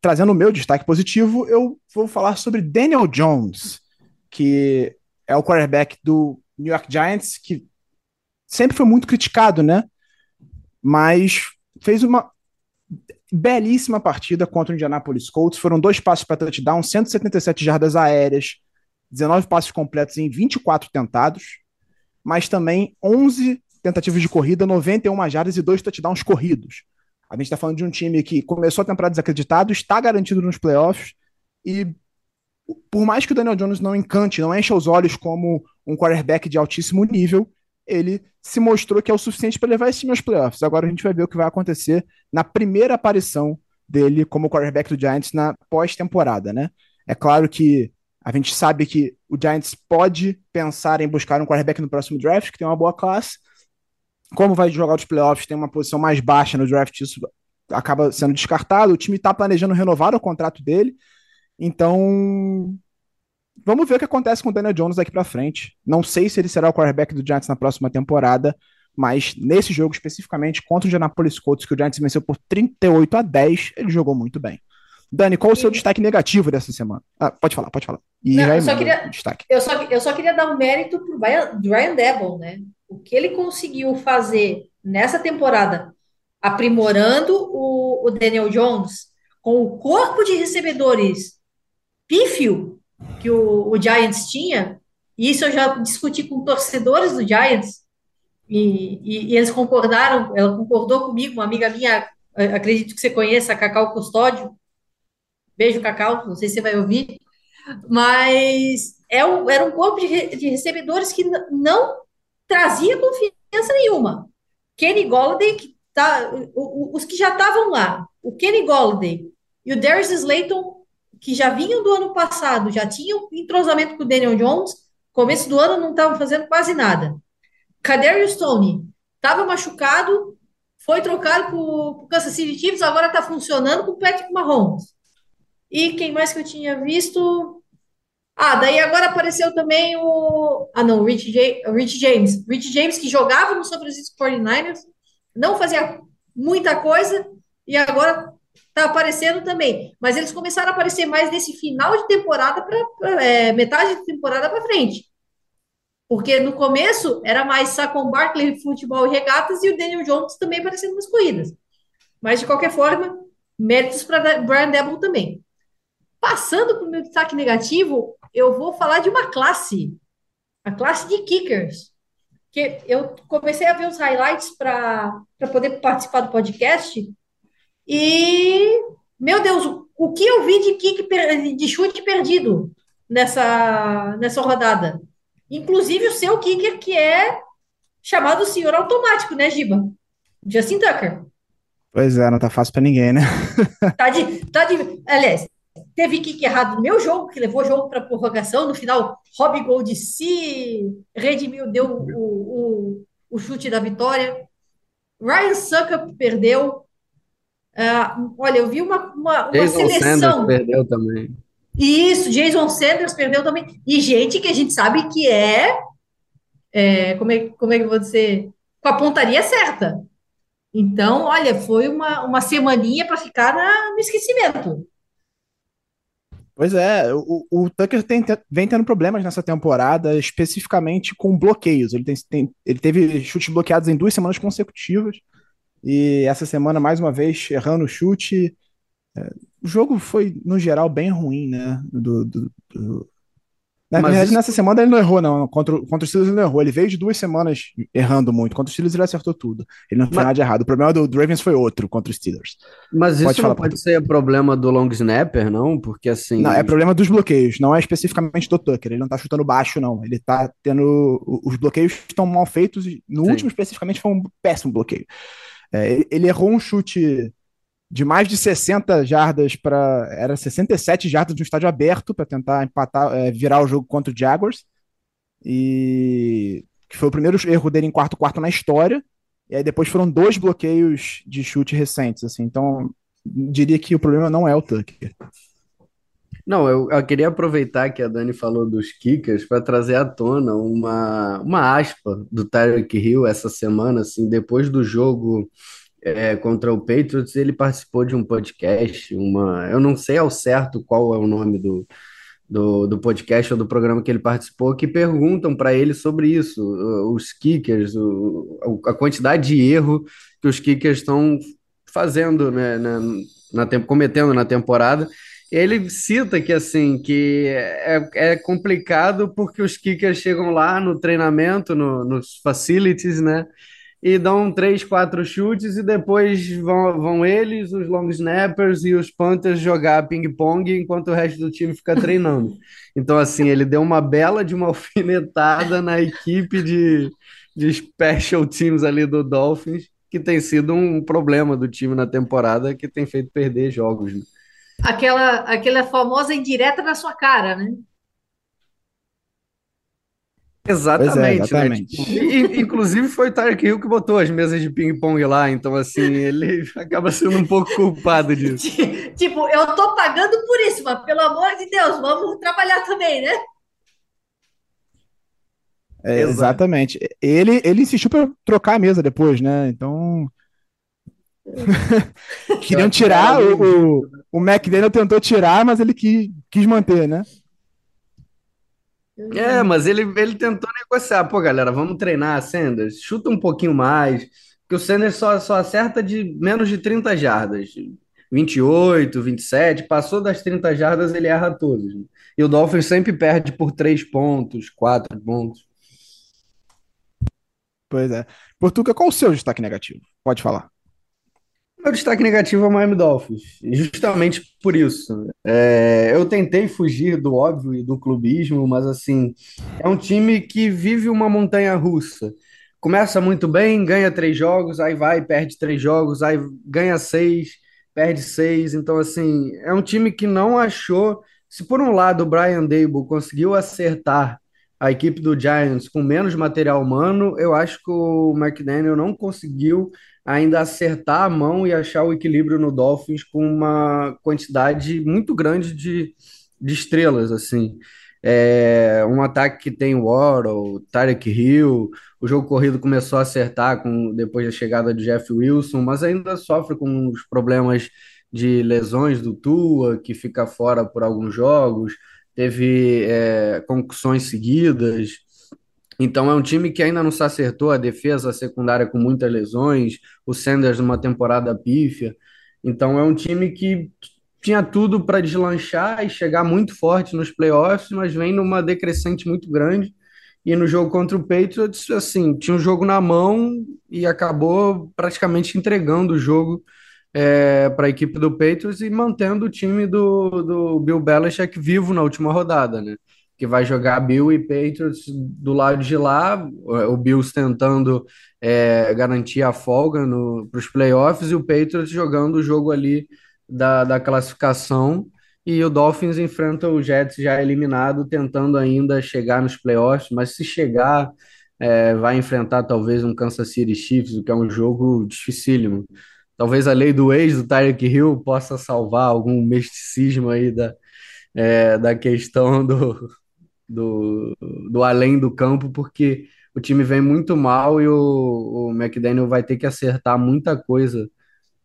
Trazendo o meu destaque positivo, eu vou falar sobre Daniel Jones, que é o quarterback do New York Giants, que sempre foi muito criticado, né? Mas fez uma belíssima partida contra o Indianapolis Colts. Foram dois passos para touchdown, 177 jardas aéreas, 19 passos completos em 24 tentados, mas também 11 tentativas de corrida, 91 jardas e dois touchdowns corridos. A gente está falando de um time que começou a temporada desacreditado, está garantido nos playoffs e por mais que o Daniel Jones não encante, não encha os olhos como um quarterback de altíssimo nível, ele se mostrou que é o suficiente para levar esse time aos playoffs. Agora a gente vai ver o que vai acontecer na primeira aparição dele como quarterback do Giants na pós-temporada, né? É claro que a gente sabe que o Giants pode pensar em buscar um quarterback no próximo draft, que tem uma boa classe. Como vai jogar os playoffs, tem uma posição mais baixa no draft, isso acaba sendo descartado. O time está planejando renovar o contrato dele. Então, vamos ver o que acontece com o Daniel Jones daqui para frente. Não sei se ele será o quarterback do Giants na próxima temporada, mas nesse jogo especificamente contra o Indianapolis Colts, que o Giants venceu por 38 a 10, ele jogou muito bem. Dani, qual o seu destaque negativo dessa semana? Ah, pode falar, pode falar. E Não, eu, só queria, destaque. Eu, só, eu só queria dar um mérito pro Ryan Devil, né? O que ele conseguiu fazer nessa temporada, aprimorando o, o Daniel Jones, com o corpo de recebedores pífio que o, o Giants tinha, e isso eu já discuti com torcedores do Giants, e, e, e, eles concordaram, ela concordou comigo, uma amiga minha, acredito que você conheça, a Cacau Custódio, Beijo, Cacau, não sei se você vai ouvir. Mas é um, era um corpo de, de recebedores que não trazia confiança nenhuma. Kenny Golladay, que tá, os que já estavam lá, o Kenny Golladay e o Darius Slayton, que já vinham do ano passado, já tinham entrosamento com o Daniel Jones, começo do ano não estavam fazendo quase nada. Kadarius Stone estava machucado, foi trocado para o Kansas City Chiefs, agora está funcionando com o Patrick Mahomes. E quem mais que eu tinha visto? Ah, daí agora apareceu também o. Ah, não, o Rich. Rich James. Rich James, que jogava no São Francisco 49ers, não fazia muita coisa, e agora tá aparecendo também. Mas eles começaram a aparecer mais nesse final de temporada para é, metade de temporada para frente. Porque no começo era mais Saquon Barkley, futebol e regatas, e o Daniel Jones também aparecendo nas corridas. Mas, de qualquer forma, méritos para Brian Debo também. Passando para o meu destaque negativo, eu vou falar de uma classe, a classe de kickers. Que eu comecei a ver os highlights para poder participar do podcast e, meu Deus, o, o que eu vi de kick de chute perdido nessa, nessa rodada? Inclusive o seu kicker, que é chamado senhor automático, né, Giba? Justin Tucker. Pois é, não tá fácil para ninguém, né? <laughs> tá de, tá de, aliás, Teve kick errado no meu jogo, que levou o jogo para prorrogação. No final, Rob Gold se redimiu, deu o, o, o, chute da vitória. Ryan Suckup perdeu. Uh, olha, eu vi uma, uma, uma Jason seleção. Sanders perdeu também. Isso, Jason Sanders perdeu também. E gente que a gente sabe que é, é como, é como é que eu vou dizer? Com a pontaria certa. Então, olha, foi uma, uma semaninha para ficar na, no esquecimento. Pois é, o, o Tucker tem, vem tendo problemas nessa temporada, especificamente com bloqueios. Ele, tem, tem, ele teve chutes bloqueados em duas semanas consecutivas, e essa semana, mais uma vez, errando o chute. É, o jogo foi, no geral, bem ruim, né? Do, do, do, na verdade, isso... nessa semana ele não errou, não. Contra, contra o Steelers ele não errou. Ele veio de duas semanas errando muito. Contra o Steelers ele acertou tudo. Ele não fez Mas... nada de errado. O problema do, Ravens foi outro contra os Steelers. Mas isso pode não pode ser problema do long snapper, não? Porque assim. Não, é problema dos bloqueios. Não é especificamente do Tucker. Ele não tá chutando baixo, não. Ele tá tendo. Os bloqueios estão mal feitos. No Sim. último, especificamente, foi um péssimo bloqueio. É, ele errou um chute de mais de 60 jardas para. Era 67 jardas de um estádio aberto para tentar empatar, é, virar o jogo contra o Jaguars. E que foi o primeiro erro dele em quarto quarto na história. E aí depois foram dois bloqueios de chute recentes, assim. Então, diria que o problema não é o Tucker. Não, eu, eu queria aproveitar que a Dani falou dos kickers para trazer à tona uma, uma aspa do Tyreek Hill essa semana, assim, depois do jogo é, contra o Patriots, ele participou de um podcast, uma, eu não sei ao certo qual é o nome do, do, do podcast ou do programa que ele participou, que perguntam para ele sobre isso, os kickers, o, a quantidade de erro que os kickers estão fazendo, né, na, na, cometendo na temporada. Ele cita que assim que é, é complicado porque os kickers chegam lá no treinamento, no, nos facilities, né? e dão três, quatro chutes e depois vão, vão eles, os long snappers e os Panthers jogar ping-pong enquanto o resto do time fica treinando. <laughs> Então, assim, ele deu uma bela de uma alfinetada na equipe de, de special teams ali do Dolphins, que tem sido um problema do time na temporada, que tem feito perder jogos. Né? Aquela, aquela famosa indireta na sua cara, né? Exatamente, é, exatamente. Né? Tipo, inclusive foi o Tarek Hill que botou as mesas de ping-pong lá, então assim, ele <laughs> acaba sendo um pouco culpado disso. <laughs> tipo, eu tô pagando por isso, mas pelo amor de Deus, vamos trabalhar também, né? É, exatamente. Ele, ele insistiu para trocar a mesa depois, né? Então. <laughs> Queriam tirar, o, o, o McDaniel tentou tirar, mas ele quis, quis manter, né? É, mas ele, ele tentou negociar. Pô, galera, vamos treinar Sanders. Chuta um pouquinho mais. Porque o Sanders só, só acerta de menos de 30 jardas. 28, 27. Passou das 30 jardas, ele erra todos. E o Dolphins sempre perde por 3 pontos, 4 pontos. Pois é. Portuga, qual o seu destaque negativo? Pode falar. Meu destaque negativo é o Miami Dolphins, justamente por isso. É, eu tentei fugir do óbvio e do clubismo, mas assim, é um time que vive uma montanha russa. Começa muito bem, ganha três jogos, aí vai, perde três jogos, aí ganha seis, perde seis. Então, assim, é um time que não achou. Se por um lado o Brian Dable conseguiu acertar a equipe do Giants com menos material humano, eu acho que o McDaniel não conseguiu ainda acertar a mão e achar o equilíbrio no Dolphins com uma quantidade muito grande de, de estrelas, assim. É, um ataque que tem Waddle, Tarek Hill, o jogo corrido começou a acertar com, depois da chegada de Jeff Wilson, mas ainda sofre com os problemas de lesões do Tua, que fica fora por alguns jogos, teve é, concussões seguidas. Então é um time que ainda não se acertou, a defesa a secundária com muitas lesões, o Sanders numa temporada pífia. Então é um time que tinha tudo para deslanchar e chegar muito forte nos playoffs, mas vem numa decrescente muito grande. E no jogo contra o Patriots, assim, tinha um jogo na mão e acabou praticamente entregando o jogo é, para a equipe do Patriots e mantendo o time do, do Bill Belichick vivo na última rodada, né? Que vai jogar Bill e Patriots do lado de lá, o Bills tentando é, garantir a folga para os playoffs e o Patriots jogando o jogo ali da, da classificação. E o Dolphins enfrenta o Jets já eliminado, tentando ainda chegar nos playoffs, mas se chegar, é, vai enfrentar talvez um Kansas City Chiefs, o que é um jogo dificílimo. Talvez a lei do ex do Tyreek Hill possa salvar algum misticismo aí da, é, da questão <laughs> do, do, do além do campo, porque o time vem muito mal e o, o McDaniel vai ter que acertar muita coisa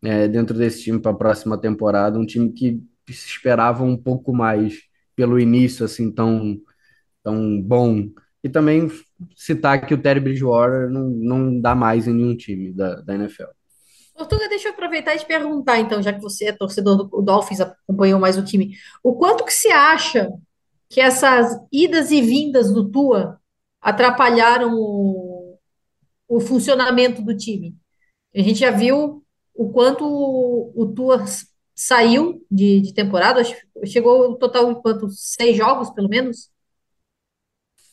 é, dentro desse time para a próxima temporada. Um time que se esperava um pouco mais pelo início, assim, tão, tão bom. E também citar que o Terry Bridgewater não, não dá mais em nenhum time da, da NFL. Portuga, deixa eu aproveitar e te perguntar, então, já que você é torcedor do Dolphins, acompanhou mais o time, o quanto que você acha que essas idas e vindas do Tua atrapalharam o, o funcionamento do time? A gente já viu o quanto o, o Tua saiu de, de temporada, chegou o total em quanto? Seis jogos, pelo menos?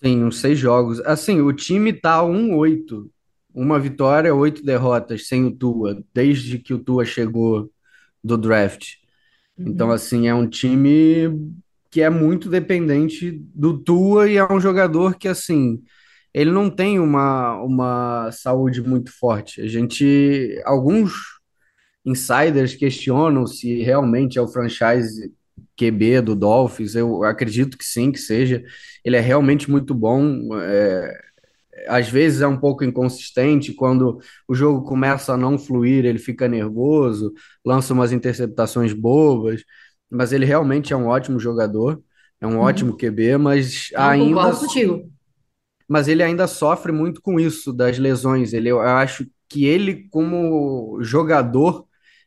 Sim, uns seis jogos. Assim, o time tá 1-8 uma vitória, oito derrotas sem o Tua, desde que o Tua chegou do draft. Uhum. Então, assim, é um time que é muito dependente do Tua e é um jogador que, assim, ele não tem uma, uma saúde muito forte. A gente, alguns insiders questionam se realmente é o franchise QB do Dolphins. Eu acredito que sim, que seja. Ele é realmente muito bom. É, às vezes é um pouco inconsistente, quando o jogo começa a não fluir, ele fica nervoso, lança umas interceptações bobas, mas ele realmente é um ótimo jogador, é um uhum. ótimo QB, mas eu ainda contigo. Mas ele ainda sofre muito com isso das lesões. Ele eu acho que ele como jogador,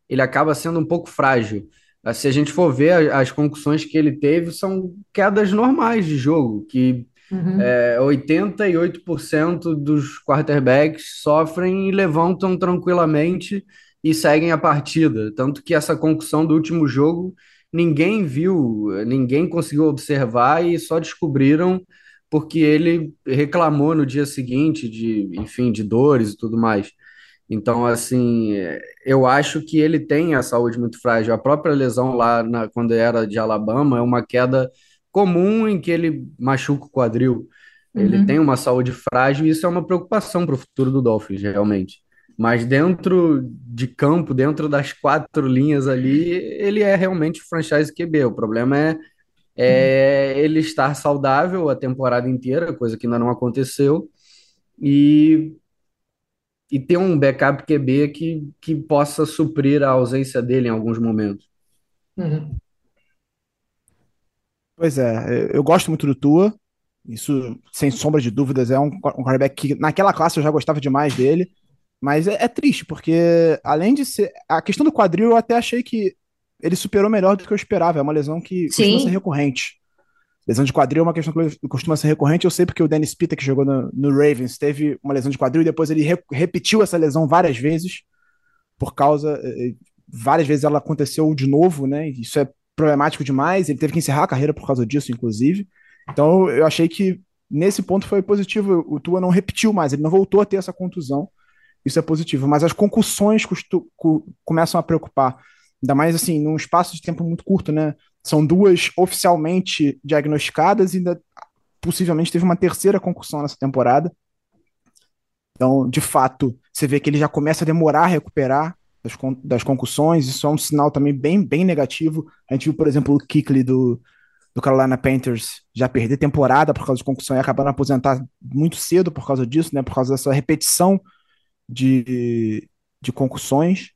ele acaba sendo um pouco frágil. Se a gente for ver as concussões que ele teve, são quedas normais de jogo, que Uhum. É, 88% dos quarterbacks sofrem e levantam tranquilamente e seguem a partida. Tanto que essa concussão do último jogo ninguém viu, ninguém conseguiu observar e só descobriram porque ele reclamou no dia seguinte de, enfim, de dores e tudo mais. Então, assim, eu acho que ele tem a saúde muito frágil. A própria lesão lá, na, quando era de Alabama, é uma queda comum em que ele machuca o quadril. Ele tem uma saúde frágil e isso é uma preocupação para o futuro do Dolphins, realmente. Mas dentro de campo, dentro das quatro linhas ali, ele é realmente franchise QB. O problema é, é ele estar saudável a temporada inteira, coisa que ainda não aconteceu, e, e ter um backup QB que, que possa suprir a ausência dele em alguns momentos. Uhum. Pois é, eu gosto muito do Tua. Isso, sem sombra de dúvidas, é um, um quarterback que naquela classe eu já gostava demais dele. Mas é, é, triste, porque além de ser. A questão do quadril, eu até achei que ele superou melhor do que eu esperava. É uma lesão que Sim. costuma ser recorrente. Lesão de quadril é uma questão que costuma ser recorrente. Eu sei porque o Dennis Pitta, que jogou no, no Ravens, teve uma lesão de quadril e depois ele re, repetiu essa lesão várias vezes. Por causa. Eh, várias vezes ela aconteceu de novo, né? Isso é problemático demais. Ele teve que encerrar a carreira por causa disso, inclusive. Então eu achei que nesse ponto foi positivo. O Tua não repetiu mais, ele não voltou a ter essa contusão. Isso é positivo. Mas as concussões costu, co, começam a preocupar. Ainda mais assim, num espaço de tempo muito curto, né? São duas oficialmente diagnosticadas e ainda possivelmente teve uma terceira concussão nessa temporada. Então, de fato, você vê que ele já começa a demorar a recuperar das, das concussões. Isso é um sinal também bem, bem negativo. A gente viu, por exemplo, o Kickley do, do Carolina Panthers já perder temporada por causa de concussão e acabando aposentar muito cedo por causa disso, né? Por causa dessa repetição de, de concussões.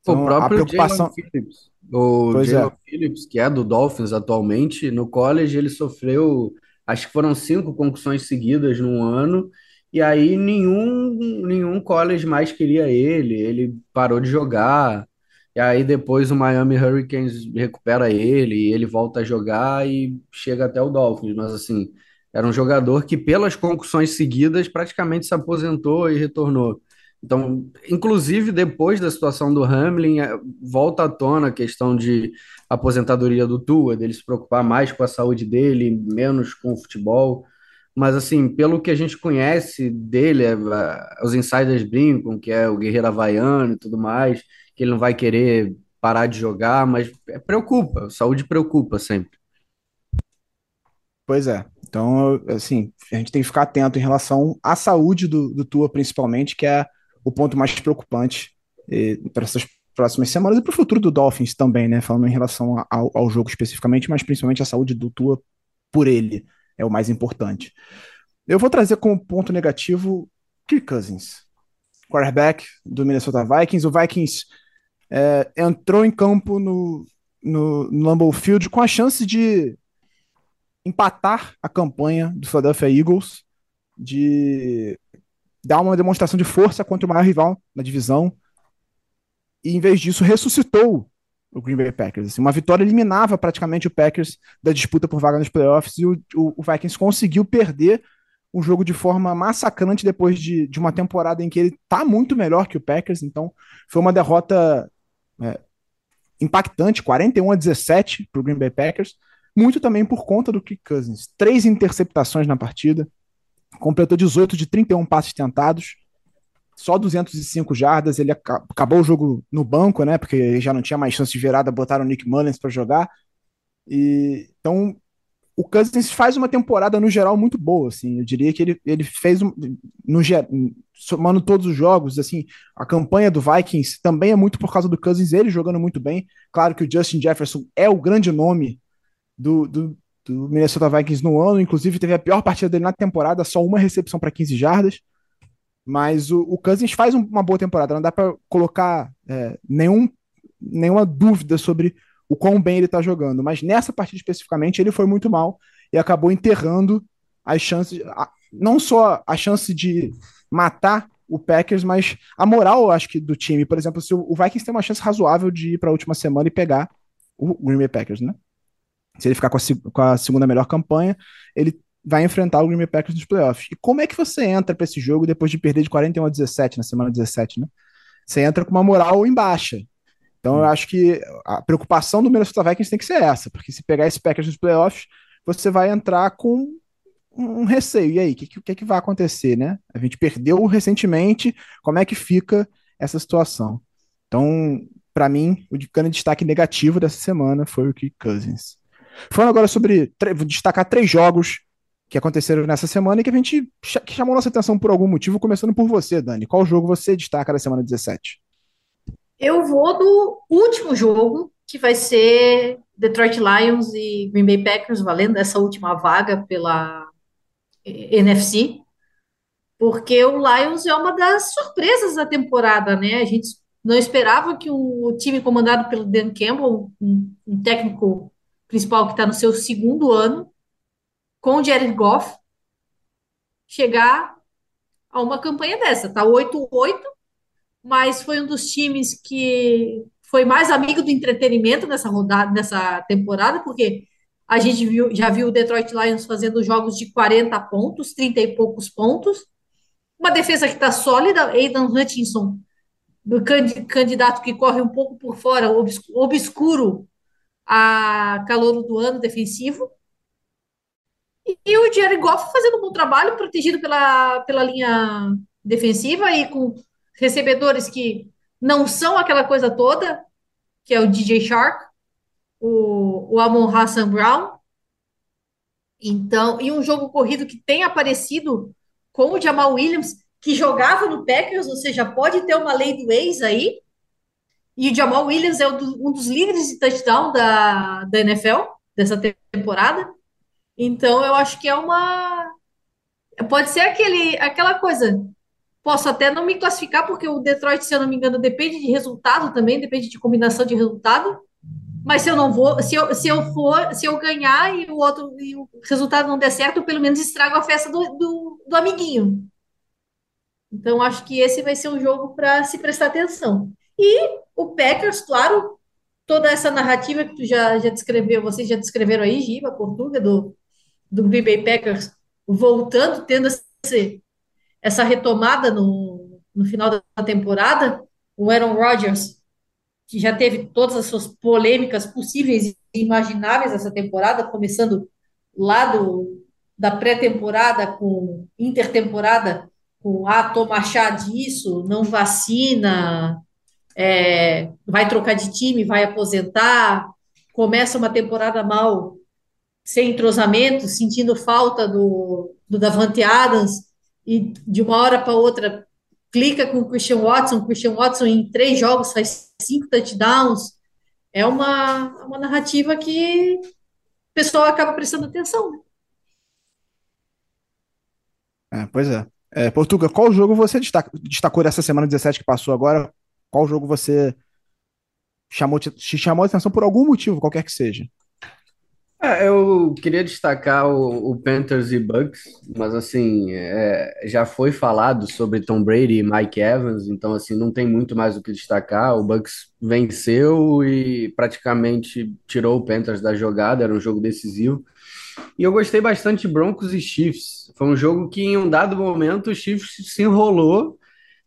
Então, o próprio a preocupação... Phillips, o pois Jalen é. Phillips, que é do Dolphins atualmente, no college ele sofreu, acho que foram cinco concussões seguidas num ano, e aí nenhum, nenhum college mais queria ele, ele parou de jogar, e aí depois o Miami Hurricanes recupera ele, e ele volta a jogar e chega até o Dolphins, mas assim, era um jogador que pelas concussões seguidas praticamente se aposentou e retornou. Então, inclusive depois da situação do Hamlin, é, volta à tona a questão de aposentadoria do Tua, dele se preocupar mais com a saúde dele, menos com o futebol. Mas, assim, pelo que a gente conhece dele, é, os insiders brincam que é o guerreiro havaiano e tudo mais, que ele não vai querer parar de jogar, mas é, preocupa, saúde preocupa sempre. Pois é. Então, assim, a gente tem que ficar atento em relação à saúde do, do Tua, principalmente, que é o ponto mais preocupante para essas próximas semanas e para o futuro do Dolphins também, né? Falando em relação ao, ao, jogo especificamente, mas principalmente a saúde do Tua por ele é o mais importante. Eu vou trazer como ponto negativo Kirk Cousins, quarterback do Minnesota Vikings. O Vikings é, entrou em campo no, no, no Lambeau Field com a chance de empatar a campanha do Philadelphia Eagles, de dar uma demonstração de força contra o maior rival na divisão. E em vez disso, ressuscitou o Green Bay Packers. Assim, uma vitória eliminava praticamente o Packers da disputa por vaga nos playoffs e o, o, o Vikings conseguiu perder um jogo de forma massacrante depois de, de uma temporada em que ele está muito melhor que o Packers. Então, foi uma derrota é, impactante, 41 a 17 para o Green Bay Packers. Muito também por conta do Kirk Cousins. Três interceptações na partida, completou 18 de 31 passes tentados, só 205 jardas, ele acabou o jogo no banco, né, porque já não tinha mais chance de virada, botaram o Nick Mullins para jogar, e então o Cousins faz uma temporada no geral muito boa, assim, eu diria que ele, ele fez, um, no, somando todos os jogos, assim, a campanha do Vikings também é muito por causa do Cousins, ele jogando muito bem, claro que o Justin Jefferson é o grande nome do, do, do Minnesota Vikings no ano, inclusive teve a pior partida dele na temporada, só uma recepção para 15 jardas. Mas o, o Cousins faz uma boa temporada, não dá para colocar é, nenhum, nenhuma dúvida sobre o quão bem ele está jogando. Mas nessa partida especificamente, ele foi muito mal e acabou enterrando as chances, não só a chance de matar o Packers, mas a moral, eu acho que, do time. Por exemplo, se o Vikings tem uma chance razoável de ir para a última semana e pegar o Green Bay Packers, né? se ele ficar com a, com a, segunda melhor campanha, ele vai enfrentar o Green Bay Packers nos playoffs. E como é que você entra para esse jogo depois de perder de 41 a 17 na semana 17, né? Você entra com uma moral em baixa. Então eu acho que a preocupação do Minnesota Vikings tem que ser essa, porque se pegar esse Packers nos playoffs, você vai entrar com um receio. E aí, o que, que, que vai acontecer, né? A gente perdeu recentemente, como é que fica essa situação? Então, para mim, o grande destaque negativo dessa semana foi o Kirk Cousins. Falando agora sobre. Vou destacar três jogos que aconteceram nessa semana e que a gente que chamou nossa atenção por algum motivo, começando por você, Dani. Qual jogo você destaca da semana 17? Eu vou do último jogo, que vai ser Detroit Lions e Green Bay Packers, valendo essa última vaga pela NFC, porque o Lions é uma das surpresas da temporada, né? A gente não esperava que o time comandado pelo Dan Campbell, um, um técnico principal que está no seu segundo ano, com o Jared Goff, chegar a uma campanha dessa. Tá 8-8, mas foi um dos times que foi mais amigo do entretenimento nessa rodada, nessa temporada, porque a gente viu, já viu o Detroit Lions fazendo jogos de 40 pontos, 30 e poucos pontos. Uma defesa que está sólida, Aidan Hutchinson, candidato que corre um pouco por fora, obscuro a calor do ano defensivo. E o Jerry Goff fazendo um bom trabalho, protegido pela, pela linha defensiva e com recebedores que não são aquela coisa toda, que é o DJ Shark, o, o Amon Hassan Brown. Então, e um jogo corrido que tem aparecido com o Jamal Williams, que jogava no Packers, ou seja, pode ter uma lei do ex aí. E o Jamal Williams é um dos líderes de touchdown da, da NFL dessa temporada. Então, eu acho que é uma. Pode ser aquele, aquela coisa. Posso até não me classificar, porque o Detroit, se eu não me engano, depende de resultado também, depende de combinação de resultado. Mas se eu não vou, se eu, se eu for, se eu ganhar e o outro e o resultado não der certo, eu pelo menos estrago a festa do, do, do amiguinho. Então, acho que esse vai ser um jogo para se prestar atenção. E o Packers, claro, toda essa narrativa que tu já, já descreveu, vocês já descreveram aí, Giba, Portuga, do, do Green Bay Packers voltando, tendo esse, essa retomada no, no final da temporada, o Aaron Rodgers, que já teve todas as suas polêmicas possíveis e imagináveis essa temporada, começando lá do, da pré-temporada com intertemporada, com ah, toma chá disso, não vacina, é, vai trocar de time, vai aposentar, começa uma temporada mal sem entrosamento, sentindo falta do, do Davante Adams, e de uma hora para outra clica com o Christian Watson, o Christian Watson em três jogos faz cinco touchdowns, é uma, uma narrativa que o pessoal acaba prestando atenção. Né? É, pois é. é. Portuga, qual jogo você destaca, destacou dessa semana 17 que passou agora? Qual jogo você chamou, te chamou a atenção por algum motivo, qualquer que seja? É, eu queria destacar o, o, Panthers e Bucks, mas assim, é, já foi falado sobre Tom Brady e Mike Evans, então assim, não tem muito mais o que destacar. O Bucks venceu e praticamente tirou o Panthers da jogada, era um jogo decisivo. E eu gostei bastante de Broncos e Chiefs. Foi um jogo que em um dado momento o Chiefs se enrolou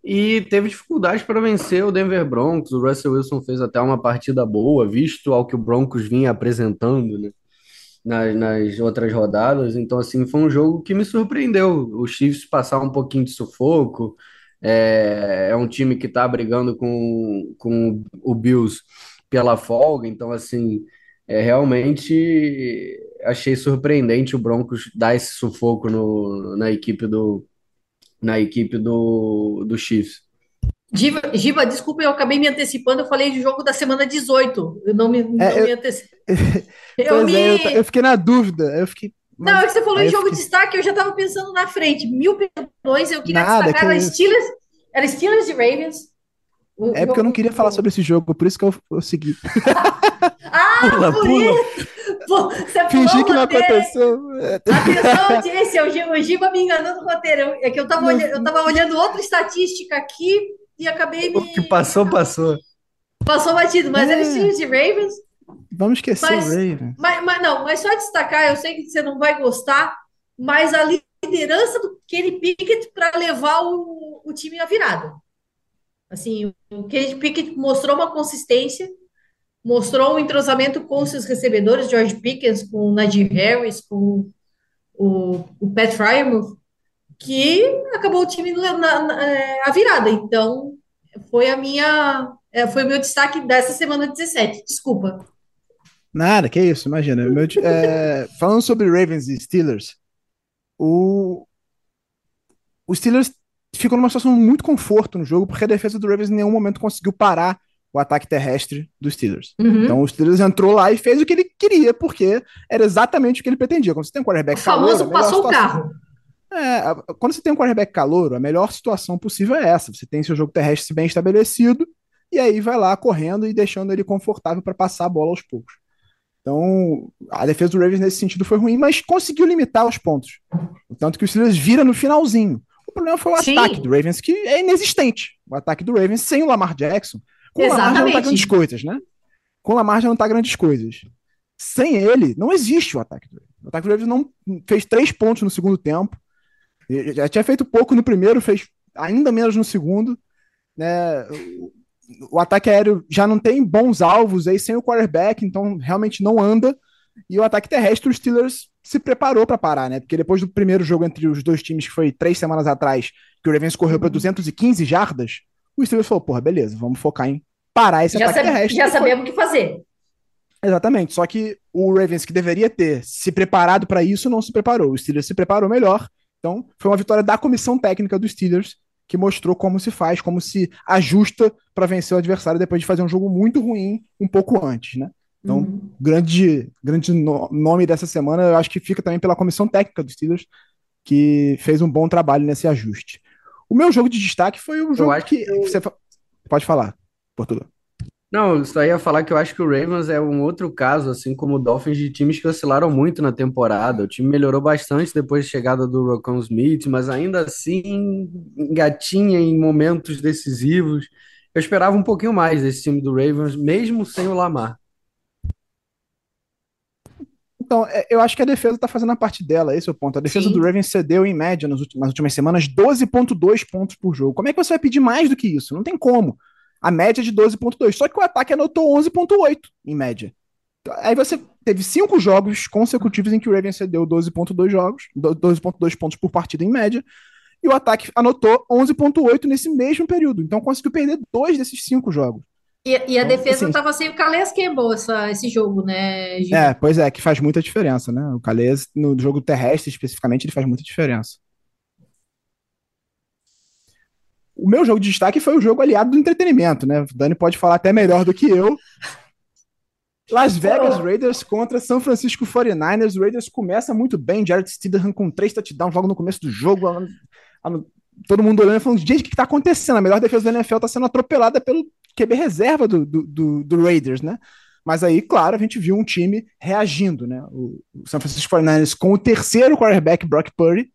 e teve dificuldade para vencer o Denver Broncos. O Russell Wilson fez até uma partida boa, visto ao que o Broncos vinha apresentando, né? Nas, nas outras rodadas. Então, assim, foi um jogo que me surpreendeu. O Chiefs passar um pouquinho de sufoco. É, é um time que está brigando com, com o Bills pela folga. Então, assim, é, realmente achei surpreendente o Broncos dar esse sufoco no, na equipe do na equipe do, do Chiefs. Giva, Giva, desculpa, eu acabei me antecipando, eu falei de jogo da semana 18. Eu não me, não <laughs> é, me antecipei. eu, me... é, eu, eu, fiquei na dúvida. Eu fiquei. Mas... Não, é que você falou em jogo fiquei... de destaque, eu já estava pensando na frente. Mil perdões, eu queria Nada, destacar. Que... Era, Steelers, era Steelers e Ravens. O, é porque eu não queria falar sobre esse jogo, por isso que eu, eu segui. <laughs> ah, <laughs> pula, por pula. isso! Pô, você Fingi que não aconteceu. Atenção, audiência, o Giba me enganou no roteiro. É que eu estava olhando, eu tava olhando outra estatística aqui e acabei me. O que passou, <laughs> passou. Passou batido, mas é. era Steelers e Ravens. Vamos esquecer mas, o Ravens. Mas, mas, não, mas só destacar, eu sei que você não vai gostar, mas a liderança do Kenny Pickett para levar o, o time à virada. Assim, o Kenny Pickett mostrou uma consistência, mostrou um entrosamento com seus recebedores, George Pickens, com o Najee Harris, com o, o Pat Frymouth, que acabou o time na, na, é, a virada. Então, foi a minha. É, foi o meu destaque dessa semana 17. Desculpa. Nada, que isso, imagina. Meu, é, falando sobre Ravens e Steelers, o, o Steelers ficou numa situação muito conforto no jogo, porque a defesa do Ravens em nenhum momento conseguiu parar o ataque terrestre dos Steelers. Uhum. Então o Steelers entrou lá e fez o que ele queria, porque era exatamente o que ele pretendia. Quando você tem um quarterback o famoso passou situação... o carro. É, quando você tem um quarterback calouro, a melhor situação possível é essa. Você tem seu jogo terrestre bem estabelecido, e aí vai lá correndo e deixando ele confortável para passar a bola aos poucos. Então, a defesa do Ravens nesse sentido foi ruim, mas conseguiu limitar os pontos. Tanto que o Steelers vira no finalzinho. O problema foi o Sim. ataque do Ravens, que é inexistente. O ataque do Ravens sem o Lamar Jackson. Com Exatamente. o Lamar já não tá grandes coisas, né? Com o Lamar já não tá grandes coisas. Sem ele, não existe o ataque do Ravens. O ataque do Ravens não fez três pontos no segundo tempo. Já tinha feito pouco no primeiro, fez ainda menos no segundo. Né? O ataque aéreo já não tem bons alvos aí sem o quarterback, então realmente não anda. E o ataque terrestre, os Steelers se preparou para parar, né? Porque depois do primeiro jogo entre os dois times, que foi três semanas atrás, que o Ravens correu para 215 jardas, o Steelers falou: porra, beleza, vamos focar em parar esse já ataque terrestre. Já sabemos o que fazer. Exatamente, só que o Ravens, que deveria ter se preparado para isso, não se preparou. O Steelers se preparou melhor então, foi uma vitória da comissão técnica dos Steelers, que mostrou como se faz, como se ajusta para vencer o adversário depois de fazer um jogo muito ruim um pouco antes, né? Então, uhum. grande, grande no nome dessa semana, eu acho que fica também pela comissão técnica dos Steelers, que fez um bom trabalho nesse ajuste. O meu jogo de destaque foi o jogo que. que eu... Você pode falar, Portugal. Não, só ia falar que eu acho que o Ravens é um outro caso, assim como o Dolphins, de times que oscilaram muito na temporada. O time melhorou bastante depois da chegada do Rocon Smith, mas ainda assim engatinha em momentos decisivos. Eu esperava um pouquinho mais desse time do Ravens, mesmo sem o Lamar. Então, é, eu acho que a defesa está fazendo a parte dela, esse é o ponto. A defesa Sim. do Ravens cedeu, em média, nas últimas, nas últimas semanas, 12,2 pontos por jogo. Como é que você vai pedir mais do que isso? Não tem como a média de 12,2. Só que o ataque anotou 11,8 em média. Então, aí você teve cinco jogos consecutivos em que o Ravens cedeu 12,2 jogos, 12,2 pontos por partida em média, e o ataque anotou 11,8 nesse mesmo período. Então conseguiu perder dois desses cinco jogos. E, e a então, defesa estava assim, sem o Calais Campbell essa, esse jogo, né, Gil? É, pois é, que faz muita diferença, né? O Calais, no jogo terrestre especificamente, ele faz muita diferença. O meu jogo de destaque foi o jogo aliado do entretenimento, né? O Dani pode falar até melhor do que eu. Las Vegas Raiders contra São Francisco 49ers. O Raiders começa muito bem. Jared Stidham com três touchdowns logo no começo do jogo. Todo mundo olhando e falando: gente, o que está acontecendo? A melhor defesa da NFL está sendo atropelada pelo QB reserva do, do, do, do, Raiders, né? Mas aí, claro, a gente viu um time reagindo, né? O, o São Francisco 49ers com o terceiro quarterback, Brock Purdy,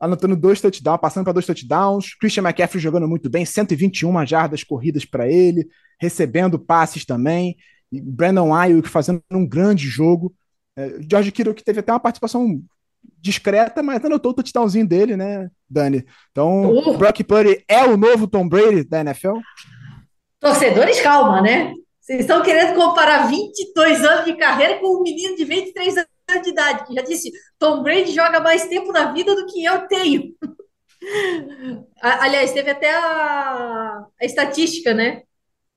anotando dois touchdowns, passando para dois touchdowns. Christian McCaffrey jogando muito bem, 121 jardas corridas para ele, recebendo passes também. E Brandon Ayuk fazendo um grande jogo. É, George Kittle que teve até uma participação discreta, mas anotou o touchdownzinho dele, né, Dani? Então, uh. Brock Purdy é o novo Tom Brady da NFL? Torcedores, calma, né? Vocês estão querendo comparar 22 anos de carreira com um menino de 23 anos de idade, que já disse, Tom Brady joga mais tempo na vida do que eu tenho. Aliás, teve até a, a, estatística, né?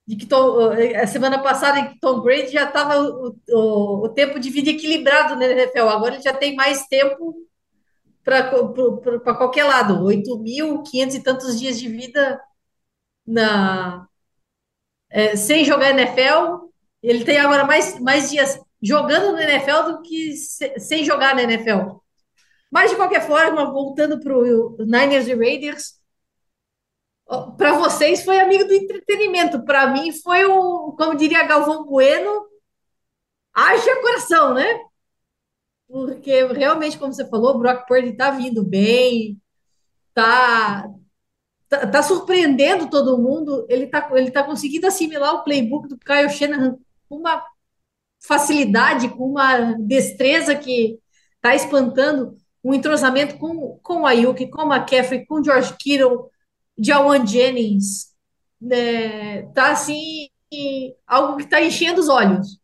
De que Tom, a semana passada que Tom Brady já estava o, o, o, tempo de vida equilibrado na NFL. Agora ele já tem mais tempo para qualquer lado. 8.500 e tantos dias de vida na, é, sem jogar NFL. Ele tem agora mais, mais dias jogando no NFL do que sem jogar na NFL. Mas, de qualquer forma, voltando para o Niners e Raiders, para vocês foi amigo do entretenimento. Para mim foi o, como diria Galvão Bueno, haja coração, né? Porque realmente, como você falou, o Brock Purdy está vindo bem, está tá, tá, surpreendendo todo mundo. Ele está ele tá conseguindo assimilar o playbook do Kyle Shanahan com uma facilidade, com uma destreza que está espantando um entrosamento com, com o Ayuk, com o McCaffrey, com George Kittle, Jawan Jennings, né, tá assim, algo que está enchendo os olhos.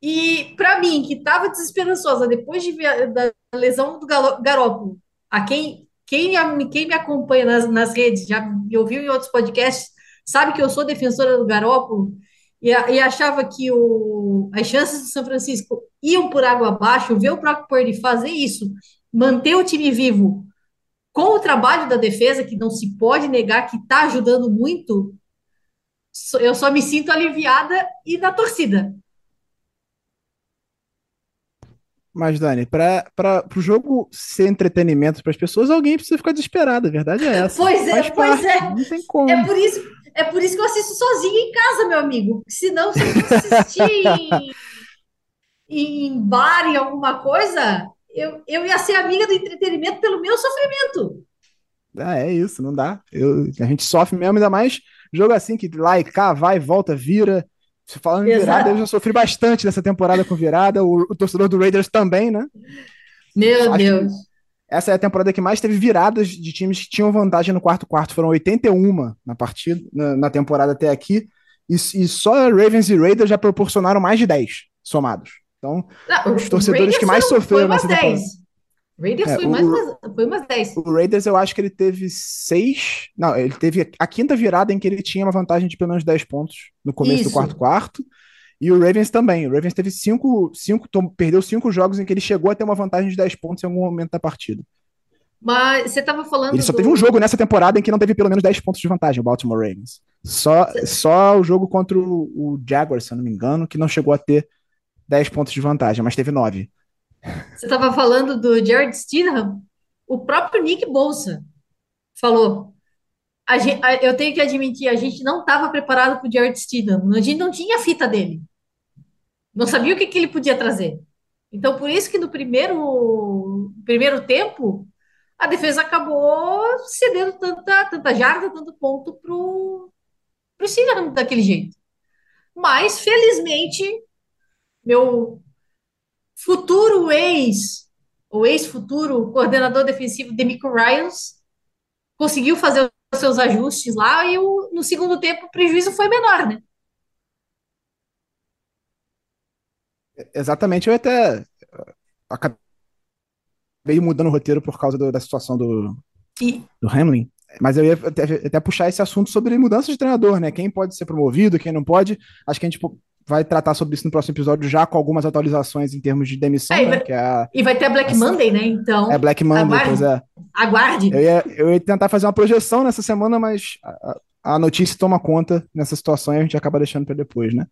E para mim, que estava desesperançosa depois de ver da lesão do Garópolo, a quem, quem, quem me acompanha nas, nas redes, já me ouviu em outros podcasts, sabe que eu sou defensora do Garópolo, e, e achava que o, as chances do São Francisco iam por água abaixo, ver o Brock Purdy fazer isso manter o time vivo com o trabalho da defesa, que não se pode negar que está ajudando muito, eu só me sinto aliviada e na torcida. Mas, Dani, para o jogo ser entretenimento para as pessoas, alguém precisa ficar desesperado, a verdade é essa. Pois é, Faz pois parte, é. Não tem como. É por isso, é por isso que eu assisto sozinha em casa, meu amigo. Senão, se eu assistir em, em bar, em alguma coisa, eu, eu ia ser amiga do entretenimento pelo meu sofrimento. Ah, é isso, não dá. Eu, a gente sofre mesmo, ainda mais jogo assim que lá e cá, vai, volta, vira. Se falando em virada, eu já sofri bastante nessa temporada com virada. O, o torcedor do Raiders também, né? Meu Acho Deus. Essa é a temporada que mais teve viradas de times que tinham vantagem no quarto quarto. Foram 81 na partida, na, na temporada até aqui. E, e, só Ravens e Raiders já proporcionaram mais de 10 somados. Então, Não, os torcedores que mais sofreram nessa 10. temporada. Raiders é, foi, o, mais, foi umas 10. O Raiders eu acho que ele teve 6. Não, ele teve a quinta virada em que ele tinha uma vantagem de pelo menos 10 pontos no começo Isso. do quarto quarto. E o Ravens também. O Ravens teve 5. Cinco, cinco, perdeu 5 jogos em que ele chegou a ter uma vantagem de 10 pontos em algum momento da partida. Mas você estava falando. Ele só do... teve um jogo nessa temporada em que não teve pelo menos 10 pontos de vantagem, o Baltimore Ravens. Só, só o jogo contra o, o Jaguars, se eu não me engano, que não chegou a ter 10 pontos de vantagem, mas teve 9. Você estava falando do Jared Stidham, o próprio Nick Bolsa falou. Gente, eu tenho que admitir, a gente não estava preparado para o Jared Stidham. A gente não tinha fita dele. Não sabia o que, que ele podia trazer. Então, por isso que no primeiro, primeiro tempo, a defesa acabou cedendo tanta, tanta jarda, tanto ponto para o Stidham daquele jeito. Mas, felizmente, meu futuro ex, ou ex-futuro coordenador defensivo Demico Ryans, conseguiu fazer os seus ajustes lá e o, no segundo tempo o prejuízo foi menor, né? Exatamente, eu até acabei mudando o roteiro por causa do, da situação do, e... do Hamlin. Mas eu ia até, até, puxar esse assunto sobre mudança de treinador, né? Quem pode ser promovido, quem não pode. Acho que a gente vai tratar sobre isso no próximo episódio, já com algumas atualizações em termos de demissão, é, né, que é a, e vai ter a Black Monday, né? Então. É Black Monday, aguarde, pois é. Aguarde. Eu ia, eu ia tentar fazer uma projeção nessa semana, mas a, a notícia toma conta nessa situação e a gente acaba deixando para depois, né?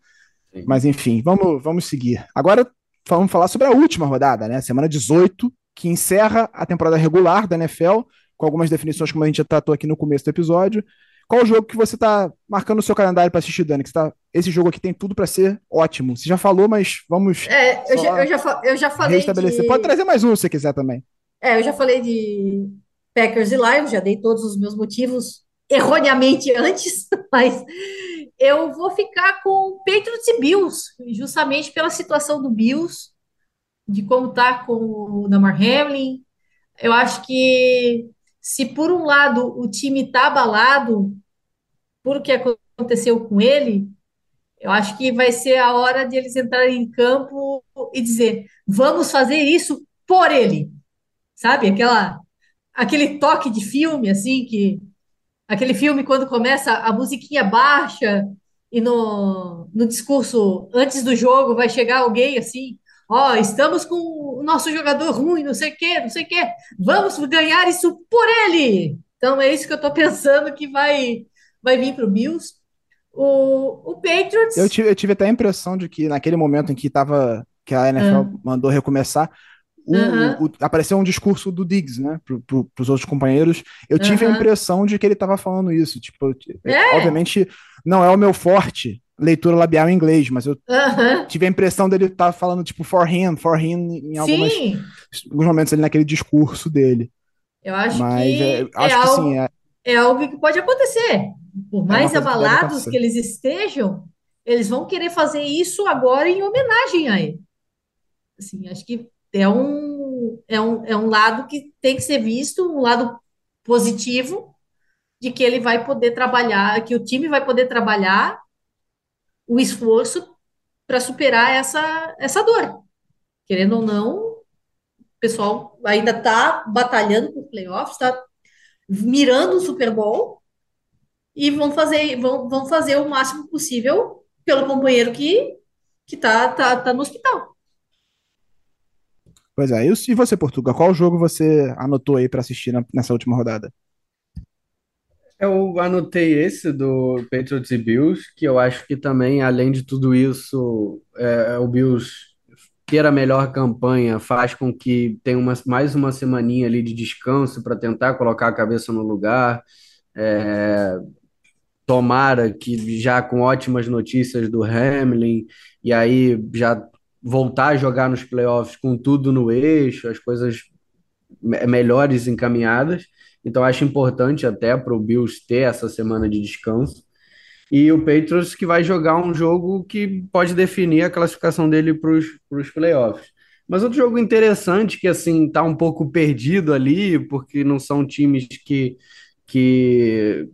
Sim. Mas enfim, vamos, vamos seguir. Agora vamos falar sobre a última rodada, né? Semana 18, que encerra a temporada regular da NFL, com algumas definições como a gente já tratou aqui no começo do episódio. Qual o jogo que você está marcando no seu calendário para assistir, Dani? Que tá, esse jogo aqui tem tudo para ser ótimo. Você já falou, mas vamos. É, eu já, eu, já, eu já falei. Restabelecer. De... Pode trazer mais um se você quiser também. É, eu já falei de Packers e Lions, já dei todos os meus motivos erroneamente antes, <laughs> mas eu vou ficar com Patriots e Bills, justamente pela situação do Bills, de como tá com o Damar Hamlin. Eu acho que se por um lado o time está abalado por o que aconteceu com ele, eu acho que vai ser a hora de eles entrarem em campo e dizer: vamos fazer isso por ele, sabe? Aquela, aquele toque de filme assim que aquele filme quando começa a musiquinha baixa e no, no discurso antes do jogo vai chegar alguém assim ó, oh, estamos com o nosso jogador ruim, não sei o quê, não sei o quê, vamos ganhar isso por ele. Então é isso que eu estou pensando que vai, vai vir para o Bills. O, o Patriots. Eu tive, eu tive até a impressão de que naquele momento em que tava, que a NFL uhum. mandou recomeçar, o, uhum. o, apareceu um discurso do Diggs, né, para pro, os outros companheiros. Eu tive uhum. a impressão de que ele estava falando isso. Tipo, é. obviamente não é o meu forte, leitura labial em inglês, mas eu tive a impressão dele estar tá falando, tipo, for him, for him, em algumas, alguns momentos ali naquele discurso dele. Eu acho mas, que, é, acho é que algo, sim, é, é algo que pode acontecer. Por é mais abalados que, que eles estejam, eles vão querer fazer isso agora em homenagem a ele. Assim, acho que é um, é um, é um lado que tem que ser visto, um lado positivo, de que ele vai poder trabalhar, que o time vai poder trabalhar o esforço para superar essa, essa dor. Querendo ou não, o pessoal ainda está batalhando por playoffs, está mirando o Super Bowl e vão fazer, vão, vão fazer o máximo possível pelo companheiro que que tá, tá, tá no hospital. Pois é. E você, Portugal, qual jogo você anotou aí para assistir nessa última rodada? Eu anotei esse do Patriots e Bills, que eu acho que também, além de tudo isso, é, o Bills ter a melhor campanha faz com que tenha uma, mais uma semaninha ali de descanso para tentar colocar a cabeça no lugar. É, tomara que já com ótimas notícias do Hamlin, e aí já voltar a jogar nos playoffs com tudo no eixo, as coisas melhores encaminhadas. Então acho importante até para o Bills ter essa semana de descanso. E o Patriots que vai jogar um jogo que pode definir a classificação dele para os playoffs. Mas outro jogo interessante que assim está um pouco perdido ali, porque não são times que, que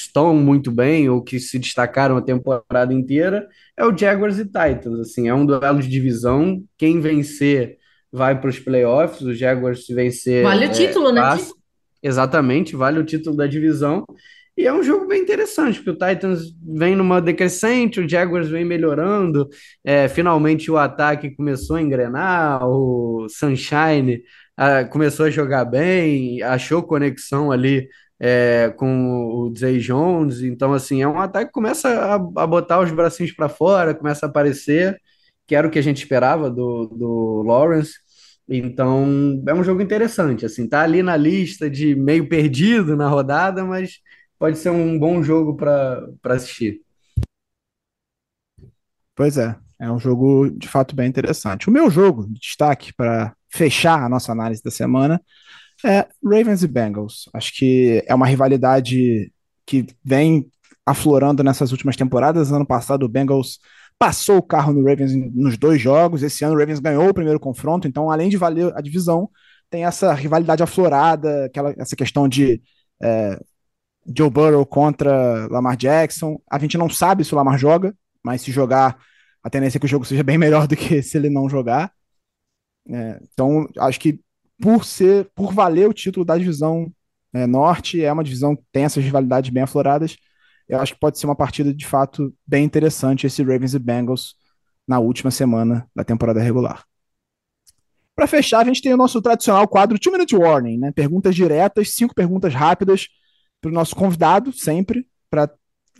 estão muito bem ou que se destacaram a temporada inteira, é o Jaguars e Titans. Assim, é um duelo de divisão. Quem vencer vai para os playoffs. O Jaguars se vencer. Vale o título, é, né? Passa. Exatamente, vale o título da divisão. E é um jogo bem interessante, porque o Titans vem numa decrescente, o Jaguars vem melhorando. É, finalmente o ataque começou a engrenar, o Sunshine ah, começou a jogar bem, achou conexão ali é, com o Zay Jones. Então, assim, é um ataque que começa a, a botar os bracinhos para fora, começa a aparecer, que era o que a gente esperava do, do Lawrence. Então, é um jogo interessante, assim, tá ali na lista de meio perdido na rodada, mas pode ser um bom jogo para assistir. Pois é, é um jogo de fato bem interessante. O meu jogo de destaque para fechar a nossa análise da semana é Ravens e Bengals. Acho que é uma rivalidade que vem aflorando nessas últimas temporadas. Ano passado o Bengals passou o carro no Ravens nos dois jogos. Esse ano o Ravens ganhou o primeiro confronto, então além de valer a divisão, tem essa rivalidade aflorada, aquela, essa questão de é, Joe Burrow contra Lamar Jackson. A gente não sabe se o Lamar joga, mas se jogar, a tendência é que o jogo seja bem melhor do que se ele não jogar. É, então, acho que por ser, por valer o título da divisão é, norte, é uma divisão que tem essas rivalidades bem afloradas eu acho que pode ser uma partida de fato bem interessante esse Ravens e Bengals na última semana da temporada regular. Para fechar, a gente tem o nosso tradicional quadro Two Minute Warning, né? Perguntas diretas, cinco perguntas rápidas para o nosso convidado, sempre, para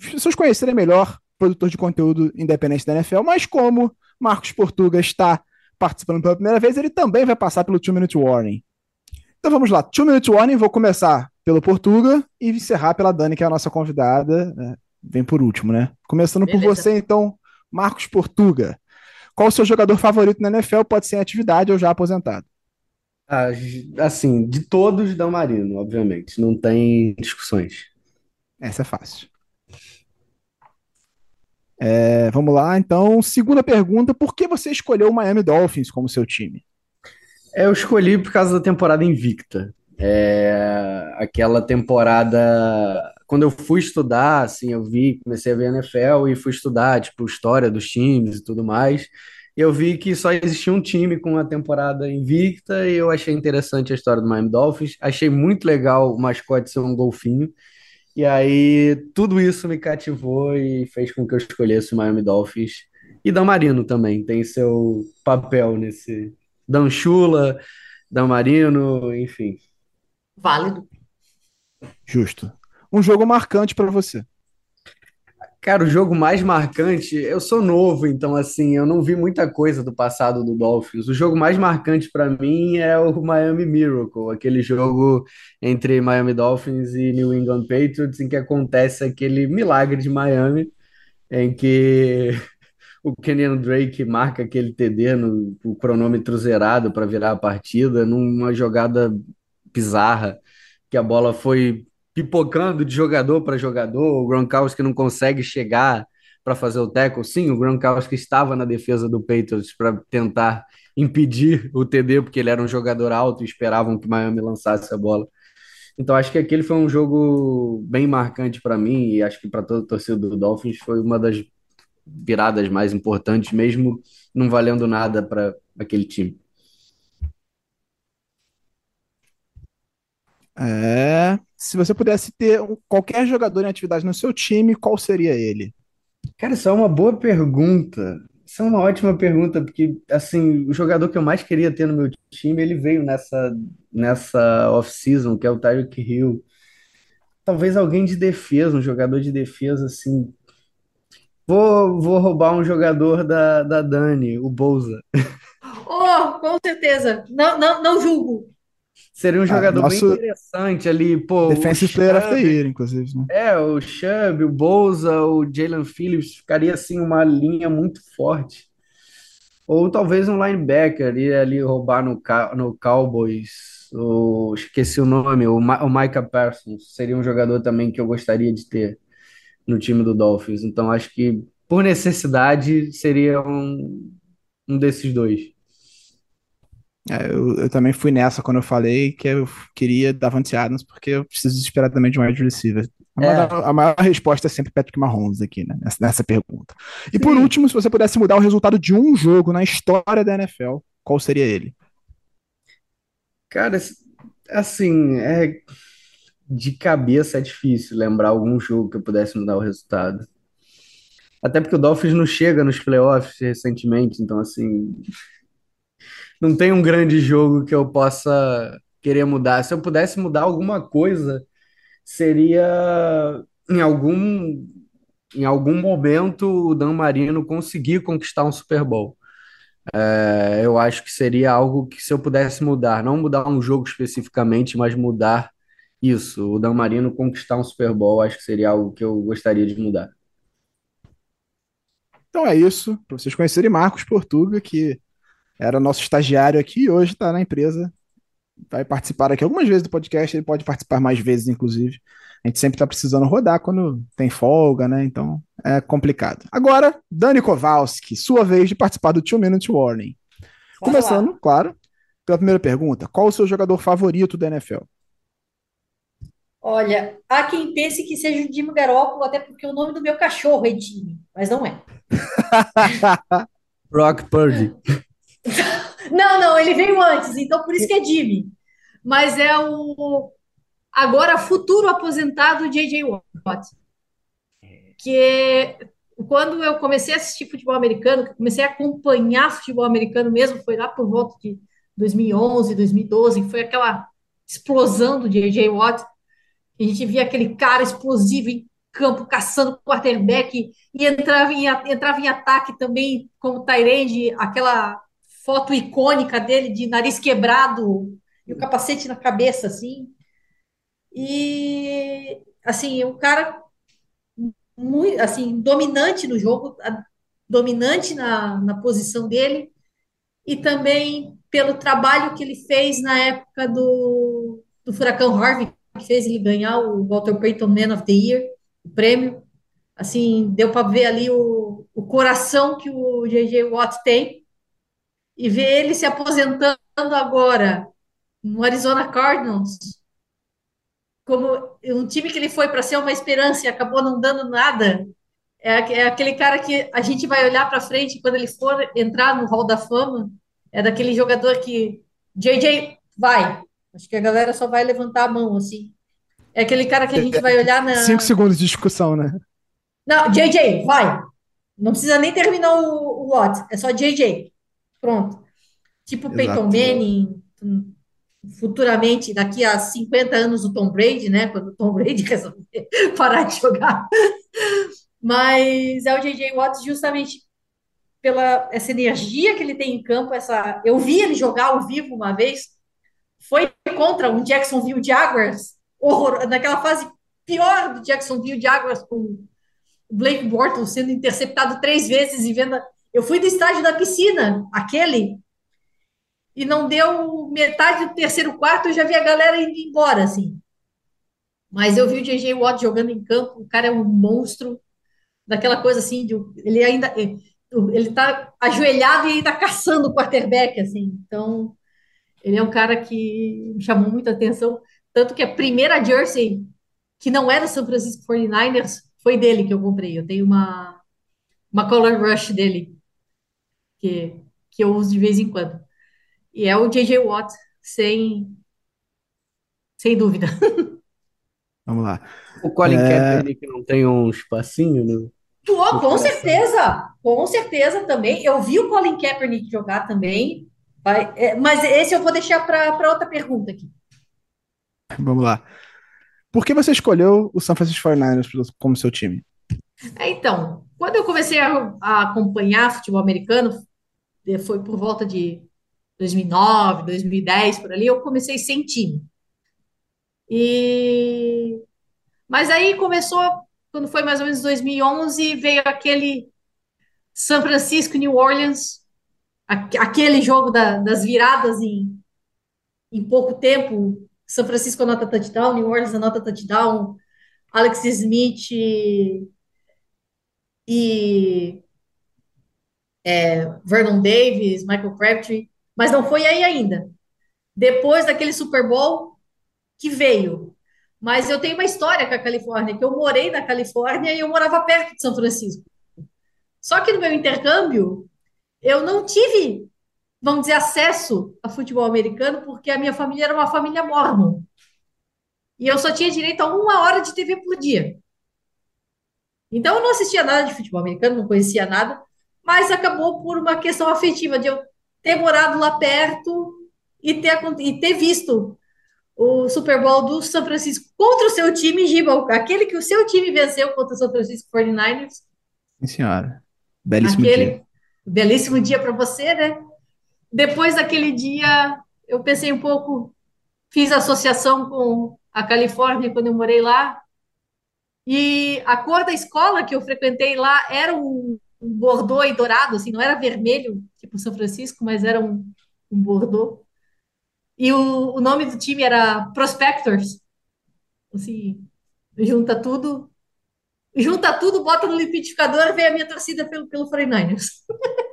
pessoas conhecerem melhor produtor de conteúdo independente da NFL, mas como Marcos Portuga está participando pela primeira vez, ele também vai passar pelo Two Minute Warning. Então vamos lá, Two Minute Warning, vou começar pelo Portuga e encerrar pela Dani, que é a nossa convidada. Né? Vem por último, né? Começando Beleza. por você, então, Marcos Portuga. Qual o seu jogador favorito na NFL? Pode ser em atividade ou já aposentado. Ah, assim, de todos, Dão Marino, obviamente. Não tem discussões. Essa é fácil. É, vamos lá, então. Segunda pergunta: por que você escolheu o Miami Dolphins como seu time? Eu escolhi por causa da temporada invicta. É, aquela temporada, quando eu fui estudar, assim, eu vi, comecei a ver NFL e fui estudar, tipo, história dos times e tudo mais. Eu vi que só existia um time com uma temporada invicta e eu achei interessante a história do Miami Dolphins. Achei muito legal o mascote ser um golfinho. E aí tudo isso me cativou e fez com que eu escolhesse o Miami Dolphins. E Dan Marino também tem seu papel nesse. Dan Chula, Dan Marino, enfim. Válido. Justo. Um jogo marcante para você. Cara, o jogo mais marcante, eu sou novo, então assim, eu não vi muita coisa do passado do Dolphins. O jogo mais marcante para mim é o Miami Miracle, aquele jogo entre Miami Dolphins e New England Patriots, em que acontece aquele milagre de Miami, em que <laughs> o Kenyan Drake marca aquele TD no o cronômetro zerado para virar a partida, numa jogada bizarra, que a bola foi pipocando de jogador para jogador, o Gronkowski não consegue chegar para fazer o tackle. Sim, o Gronkowski estava na defesa do Patriots para tentar impedir o TD, porque ele era um jogador alto e esperavam que Miami lançasse a bola. Então acho que aquele foi um jogo bem marcante para mim e acho que para toda a torcida do Dolphins foi uma das viradas mais importantes, mesmo não valendo nada para aquele time. É, se você pudesse ter qualquer jogador em atividade no seu time, qual seria ele? Cara, isso é uma boa pergunta. Isso é uma ótima pergunta, porque assim, o jogador que eu mais queria ter no meu time, ele veio nessa, nessa off-season, que é o Tyreek Hill. Talvez alguém de defesa, um jogador de defesa, assim. Vou, vou roubar um jogador da, da Dani, o Bouza. Oh, com certeza. Não, não, não julgo. Seria um Ah, jogador bem nosso interessante ali, pô. Defensive Player Chubb, Year, inclusive, né? é, o Chubb, o Bouza, o Jalen Phillips, ficaria assim uma linha muito forte. Ou talvez um linebacker ir ali roubar no, no Cowboys. O, esqueci o nome, o, Ma- o Micah Parsons. Seria um jogador também que eu gostaria de ter no time do Dolphins. Então acho que por necessidade seria um, um desses dois. É, eu, eu também fui nessa quando eu falei que eu queria Davante Adams, porque eu preciso desesperadamente de um wide receiver. A É, maior, a maior resposta é sempre Patrick Mahomes aqui, né? Nessa, nessa pergunta. E por sim. último, se você pudesse mudar o resultado de um jogo na história da NFL, qual seria ele? Cara, assim, é, de cabeça é difícil lembrar algum jogo que eu pudesse mudar o resultado. Até porque o Dolphins não chega nos playoffs recentemente, então assim, não tem um grande jogo que eu possa querer mudar. Se eu pudesse mudar alguma coisa, seria em algum em algum momento o Dan Marino conseguir conquistar um Super Bowl. É, eu acho que seria algo que se eu pudesse mudar, não mudar um jogo especificamente, mas mudar isso, o Dan Marino conquistar um Super Bowl, acho que seria algo que eu gostaria de mudar. Então é isso, para vocês conhecerem Marcos Portuga, que era nosso estagiário aqui e hoje está na empresa, vai participar aqui algumas vezes do podcast, ele pode participar mais vezes, inclusive. A gente sempre está precisando rodar quando tem folga, né? Então é complicado. Agora, Dani Kowalski, sua vez de participar do Two Minute Warning. Lá. Começando, claro, pela primeira pergunta: qual o seu jogador favorito da NFL? Olha, há quem pense que seja o Jimmy Garoppolo, até porque o nome do meu cachorro é Jimmy, mas não é. <laughs> Brock Purdy. <laughs> Não, não, ele veio antes, então por isso que é Jimmy. Mas é o agora futuro aposentado J.J. Watt, que é- quando eu comecei a assistir futebol americano, comecei a acompanhar futebol americano mesmo, foi lá por volta de 2011, 2012, que foi aquela explosão do J.J. Watt. A gente via aquele cara explosivo em campo, caçando quarterback, e entrava em, entrava em ataque também como Tyrande, aquela foto icônica dele de nariz quebrado e o capacete na cabeça, assim. E, assim, um cara muito, assim, dominante no jogo, dominante na, na posição dele, e também pelo trabalho que ele fez na época do, do Furacão Harvey, que fez ele ganhar o Walter Payton Man of the Year, o prêmio. Assim, deu para ver ali o, o coração que o J.J. Watt tem e ver ele se aposentando agora no Arizona Cardinals, como um time que ele foi para ser uma esperança e acabou não dando nada. É, é aquele cara que a gente vai olhar para frente quando ele for entrar no Hall da Fama. É daquele jogador que JJ vai. Acho que a galera só vai levantar a mão assim. É aquele cara que a gente vai olhar na. Cinco segundos de discussão, né? Não, JJ, vai. Não precisa nem terminar o, o é só JJ. Pronto. Tipo Peyton Exato. Manning, futuramente, daqui a 50 anos, o Tom Brady, né? Quando o Tom Brady <laughs> resolver parar de jogar. Mas é o JJ Watt justamente pela essa energia que ele tem em campo, essa eu vi ele jogar ao vivo uma vez, foi contra um Jacksonville Jaguars, horror, naquela fase pior do Jacksonville Jaguars com o Blake Bortles sendo interceptado três vezes e vendo. Eu fui do estádio da piscina, aquele, e não deu metade do terceiro quarto, eu já vi a galera indo embora, assim. Mas eu vi o JJ Watt jogando em campo, o cara é um monstro, daquela coisa assim, de, ele ainda. Ele tá ajoelhado e ainda caçando o quarterback, assim. Então, ele é um cara que me chamou muita atenção. Tanto que a primeira jersey, que não é do São Francisco 49ers, foi dele que eu comprei. Eu tenho uma, uma Color Rush dele, que, que eu uso de vez em quando. E é o J.J. Watt, sem, sem dúvida. <laughs> Vamos lá. O Colin É. Kaepernick não tem um espacinho, né? Com certeza, com certeza também. Eu vi o Colin Kaepernick jogar também, é, mas esse eu vou deixar para outra pergunta aqui. Vamos lá. Por que você escolheu o San Francisco 49ers como seu time? É, então, quando eu comecei a, a, acompanhar futebol americano, foi por volta de 2009, 2010, por ali, eu comecei sem time. E... Mas aí começou, quando foi mais ou menos 2011, veio aquele São Francisco, New Orleans, aquele jogo da, das viradas em, em pouco tempo. São Francisco anota touchdown, New Orleans anota touchdown, Alex Smith e é, Vernon Davis, Michael Crabtree, mas não foi aí ainda. Depois daquele Super Bowl que veio. Mas eu tenho uma história com a Califórnia, que eu morei na Califórnia e eu morava perto de São Francisco. Só que no meu intercâmbio, eu não tive, vamos dizer, acesso a futebol americano, porque a minha família era uma família mormon. E eu só tinha direito a uma hora de TV por dia. Então eu não assistia nada de futebol americano, não conhecia nada, mas acabou por uma questão afetiva de eu ter morado lá perto e ter, e ter visto o Super Bowl do São Francisco contra o seu time, Giba, aquele que o seu time venceu contra o São Francisco 49ers. Sim, senhora. Belíssimo aquele, dia. Belíssimo dia para você, né? Depois daquele dia, eu pensei um pouco, fiz associação com a Califórnia quando eu morei lá, e a cor da escola que eu frequentei lá era um, um bordô e dourado, assim, não era vermelho, tipo São Francisco, mas era um, um bordô. E o, o nome do time era Prospectors. Assim, junta tudo, junta tudo, bota no liquidificador, vem a minha torcida pelo, pelo 49ers. <laughs>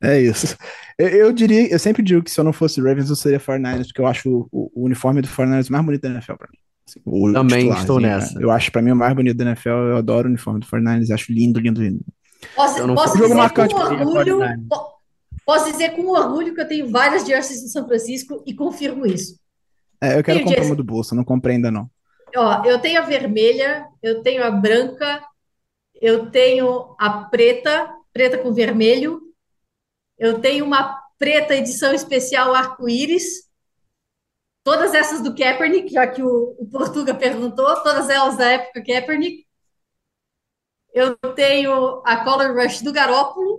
É isso. Eu, eu, diria, eu sempre digo que se eu não fosse Ravens, eu seria 49ers, porque eu acho o, o uniforme do 49ers mais bonito da NFL pra mim. Assim, Também estou né? nessa. Eu acho, pra mim, o mais bonito da NFL. Eu adoro o uniforme do 49ers, acho lindo, lindo, lindo. Posso, posso dizer marcante com orgulho, posso dizer com orgulho que eu tenho várias jerseys do São Francisco e confirmo isso. É, eu quero comprar uma do bolso, não comprei ainda não. Ó, eu tenho a vermelha, eu tenho a branca, eu tenho a preta, preta com vermelho, eu tenho uma preta edição especial arco-íris, Todas essas do Kaepernick, já que o, o Portuga perguntou, todas elas da época Kaepernick. Eu tenho a Color Rush do Garópolo,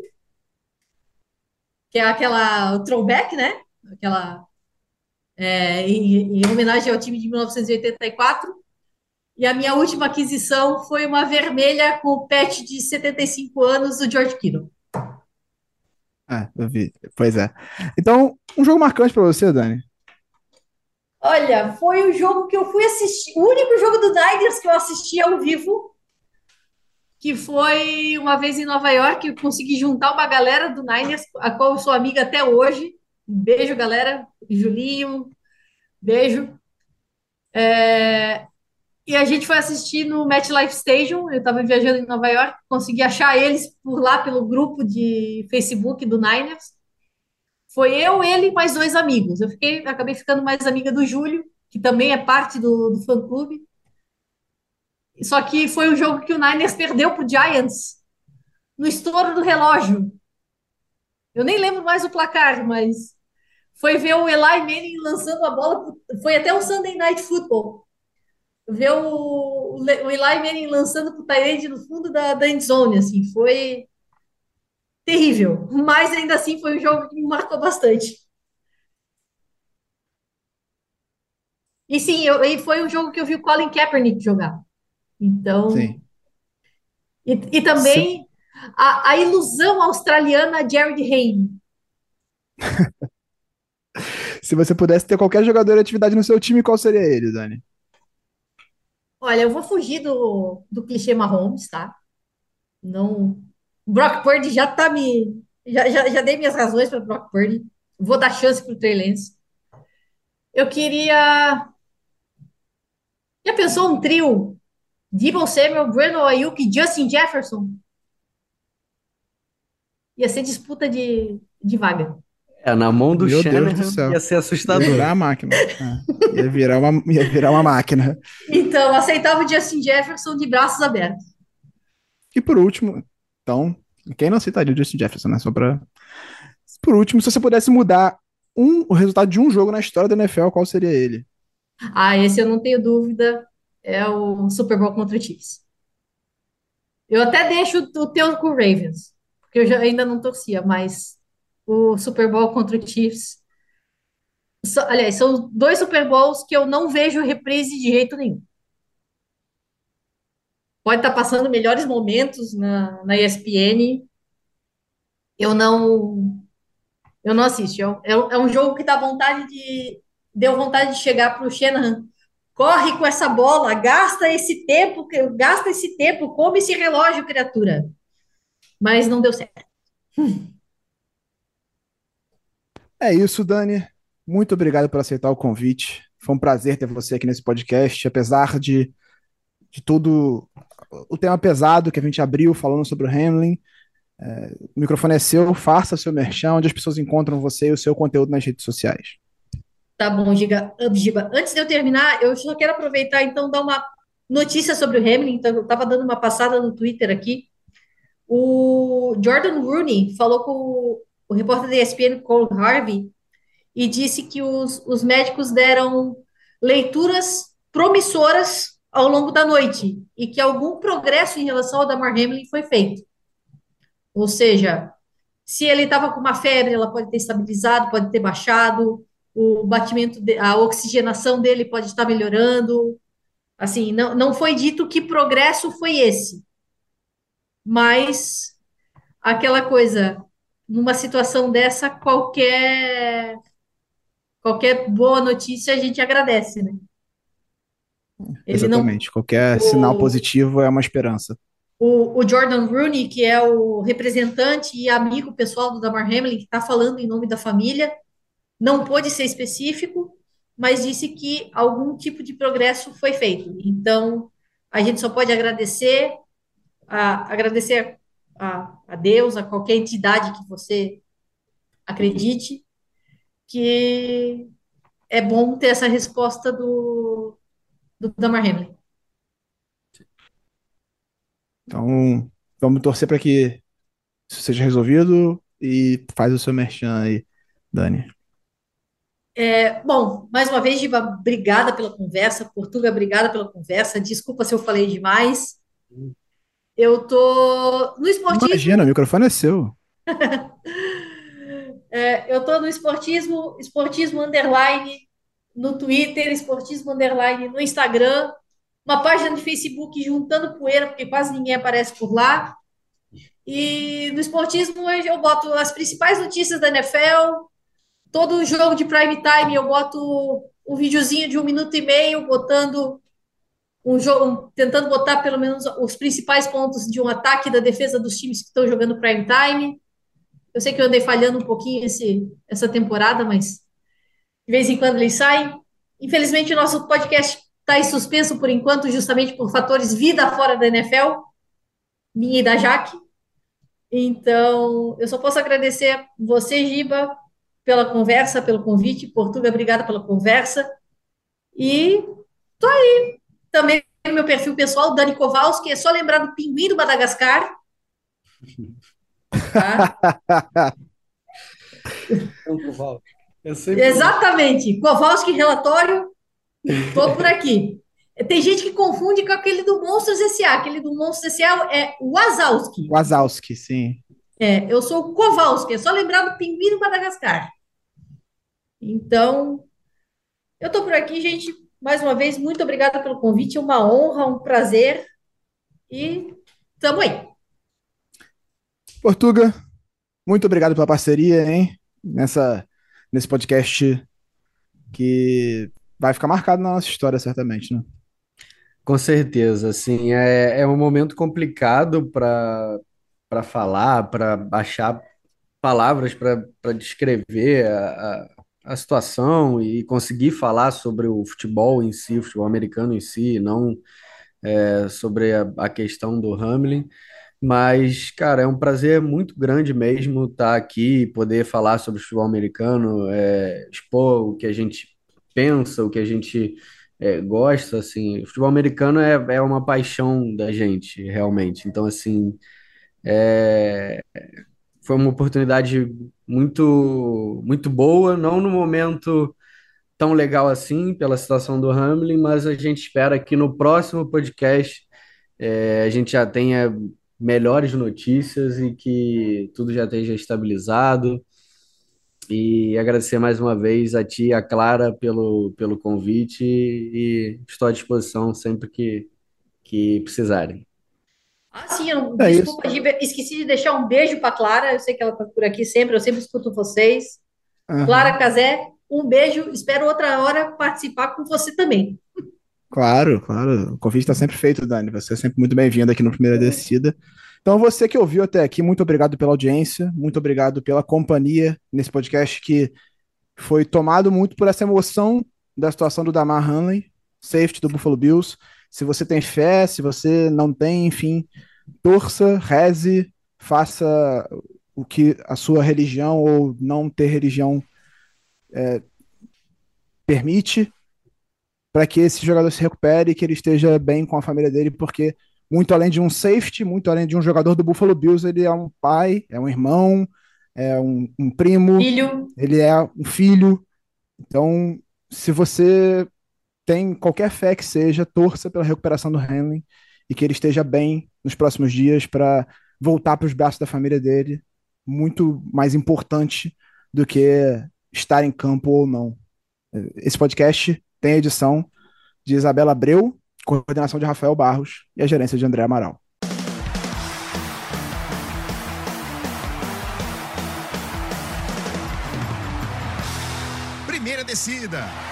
que é aquela throwback, né? Aquela é, em, em, homenagem ao time de 1984. E a minha última aquisição foi uma vermelha com o pet de 75 anos do George Kittle. Ah, eu vi. Pois é. Então, um jogo marcante para você, Dani? Olha, foi o jogo que eu fui assistir, o único jogo do Niners que eu assisti ao vivo, que foi uma vez em Nova York, eu consegui juntar uma galera do Niners, a qual eu sou amiga até hoje. beijo, galera. Julinho, beijo. É... E a gente foi assistir no MetLife Stadium. Eu estava viajando em Nova York, consegui achar eles por lá pelo grupo de Facebook do Niners. Foi eu, ele e mais dois amigos. Eu fiquei, acabei ficando mais amiga do Júlio, que também é parte do, do fã-clube. Só que foi o jogo que o Niners perdeu para o Giants no estouro do relógio. Eu nem lembro mais o placar, mas foi ver o Eli Manning lançando a bola. Foi até o Sunday Night Football. Ver o, o Eli Manning lançando para o Tyrande no fundo da, da endzone, assim, foi terrível. Mas ainda assim foi um jogo que me marcou bastante. E sim, eu, e foi um jogo que eu vi o Colin Kaepernick jogar. Então. Sim. E, e também a, a, ilusão australiana Jared Hayne. <laughs> Se você pudesse ter qualquer jogador de atividade no seu time, qual seria ele, Dani? Olha, eu vou fugir do, do clichê Mahomes, tá? Não, Brock Purdy já tá me. Já, já, já dei minhas razões para Brock Purdy. Vou dar chance para o Trey Lance. Eu queria. Já pensou um trio? Debo Samuel, Brandon Ayuk e Justin Jefferson? Ia ser disputa de, de vaga. É, na mão do Meu Shanahan do ia ser assustador. Ia virar a máquina. É. Ia, virar uma, ia virar uma máquina. Então, aceitava o Justin Jefferson de braços abertos. E por último, então, quem não citaria o Justin Jefferson, né? Só pra. Por último, se você pudesse mudar um, o resultado de um jogo na história da NFL, qual seria ele? Ah, esse eu não tenho dúvida, é o Super Bowl contra o Chiefs. Eu até deixo o teu com o Ravens, porque eu já, ainda não torcia, mas o Super Bowl contra o Chiefs. So, aliás, são dois Super Bowls que eu não vejo reprise de jeito nenhum. Pode estar passando melhores momentos na, na ESPN. Eu não eu não assisto. É, é, um jogo que dá vontade de. Deu vontade de chegar para o Shanahan. Corre com essa bola, gasta esse tempo, gasta esse tempo, come esse relógio, criatura. Mas não deu certo. É isso, Dani. Muito obrigado por aceitar o convite. Foi um prazer ter você aqui nesse podcast, apesar de, de tudo o tema pesado que a gente abriu falando sobre o Hamlin. É, o microfone é seu, faça seu merchan, onde as pessoas encontram você e o seu conteúdo nas redes sociais. Tá bom, Giga. Giba. Antes de eu terminar, eu só quero aproveitar então dar uma notícia sobre o Hamlin. Então, eu estava dando uma passada no Twitter aqui. O Jordan Rooney falou com o repórter da ESPN, Cole Harvey, e disse que os, os médicos deram leituras promissoras ao longo da noite e que algum progresso em relação ao Damar Hamlin foi feito. Ou seja, se ele estava com uma febre, ela pode ter estabilizado, pode ter baixado, o batimento, de, a oxigenação dele pode estar melhorando. Assim, não, não foi dito que progresso foi esse. Mas aquela coisa, numa situação dessa, qualquer qualquer boa notícia a gente agradece, né? Ele Exatamente. Não, Qualquer o, sinal positivo é uma esperança. O, o, Jordan Rooney, que é o representante e amigo pessoal do Damar Hamlin, que está falando em nome da família, não pôde ser específico, mas disse que algum tipo de progresso foi feito. Então, a gente só pode agradecer, a, agradecer a, a Deus, a qualquer entidade que você acredite, que é bom ter essa resposta do, do Damar Hamlin. Então, vamos torcer para que isso seja resolvido e faz o seu merchan aí, Dani. É, bom, mais uma vez, Giba, obrigada pela conversa. Portuga, obrigada pela conversa. Desculpa se eu falei demais. Eu tô no esportismo. Imagina, o microfone é seu. <laughs> é, eu tô no esportismo, esportismo underline no Twitter, esportismo underline no Instagram uma página de Facebook juntando poeira, porque quase ninguém aparece por lá. E no esportismo eu boto as principais notícias da NFL, todo jogo de prime time eu boto um videozinho de um minuto e meio, botando um jogo, tentando botar pelo menos os principais pontos de um ataque da defesa dos times que estão jogando prime time. Eu sei que eu andei falhando um pouquinho esse, essa temporada, mas de vez em quando eles saem. Infelizmente, o nosso podcast está em suspenso por enquanto, justamente por fatores vida fora da NFL, minha e da Jaque. Então, eu só posso agradecer você, Giba, pela conversa, pelo convite. Portuga, obrigada pela conversa. E tô aí. Também no meu perfil pessoal, Dani Kowalski, é só lembrar do pinguim do Madagascar. <laughs> Tá? Exatamente. Kowalski, relatório, Tô por aqui. Tem gente que confunde com aquele do Monstros S.A. Aquele do Monstros S.A. é Wazowski. Wazowski, sim. É, eu sou o Kowalski. É só lembrar do Pinguim do Madagascar. Então, eu tô por aqui, gente. Mais uma vez, muito obrigada pelo convite. É uma honra, um prazer. E tamo aí. Portuga, muito obrigado pela parceria, hein? Nessa, nesse podcast que vai ficar marcado na nossa história, certamente, né? Com certeza, assim, é, é um momento complicado para para falar, para achar palavras para descrever a, a, a, situação e conseguir falar sobre o futebol em si, o futebol americano em si, não é, sobre a, a questão do Hamlin. Mas, cara, é um prazer muito grande mesmo estar aqui, poder falar sobre o futebol americano, é, expor o que a gente pensa, o que a gente é, gosta, assim, o futebol americano é, é uma paixão da gente, realmente. Então, assim, é, foi uma oportunidade muito, muito boa, não no momento tão legal assim, pela situação do Hamlin, mas a gente espera que no próximo podcast é, a gente já tenha melhores notícias e que tudo já esteja estabilizado. E agradecer mais uma vez a ti a Clara pelo, pelo convite e estou à disposição sempre que, que precisarem. Ah, sim, eu, é desculpa, esqueci de deixar um beijo para Clara, eu sei que ela está por aqui sempre, eu sempre escuto vocês. Uhum. Clara Casé, um beijo, espero outra hora participar com você também. Claro, claro, o convite está sempre feito, Dani, você é sempre muito bem-vindo aqui no Primeira Descida. Então, você que ouviu até aqui, muito obrigado pela audiência, muito obrigado pela companhia nesse podcast que foi tomado muito por essa emoção da situação do Damar Hanley, safety do Buffalo Bills. Se você tem fé, se você não tem, enfim, torça, reze, faça o que a sua religião ou não ter religião é, permite para que esse jogador se recupere e que ele esteja bem com a família dele, porque muito além de um safety, muito além de um jogador do Buffalo Bills, ele é um pai, é um irmão, é um, um primo, filho. ele é um filho. Então, se você tem qualquer fé que seja, torça pela recuperação do Hamlin e que ele esteja bem nos próximos dias para voltar para os braços da família dele. Muito mais importante do que estar em campo ou não. Esse podcast tem edição de Isabela Abreu coordenação de Rafael Barros e a gerência de André Amaral. Primeira descida.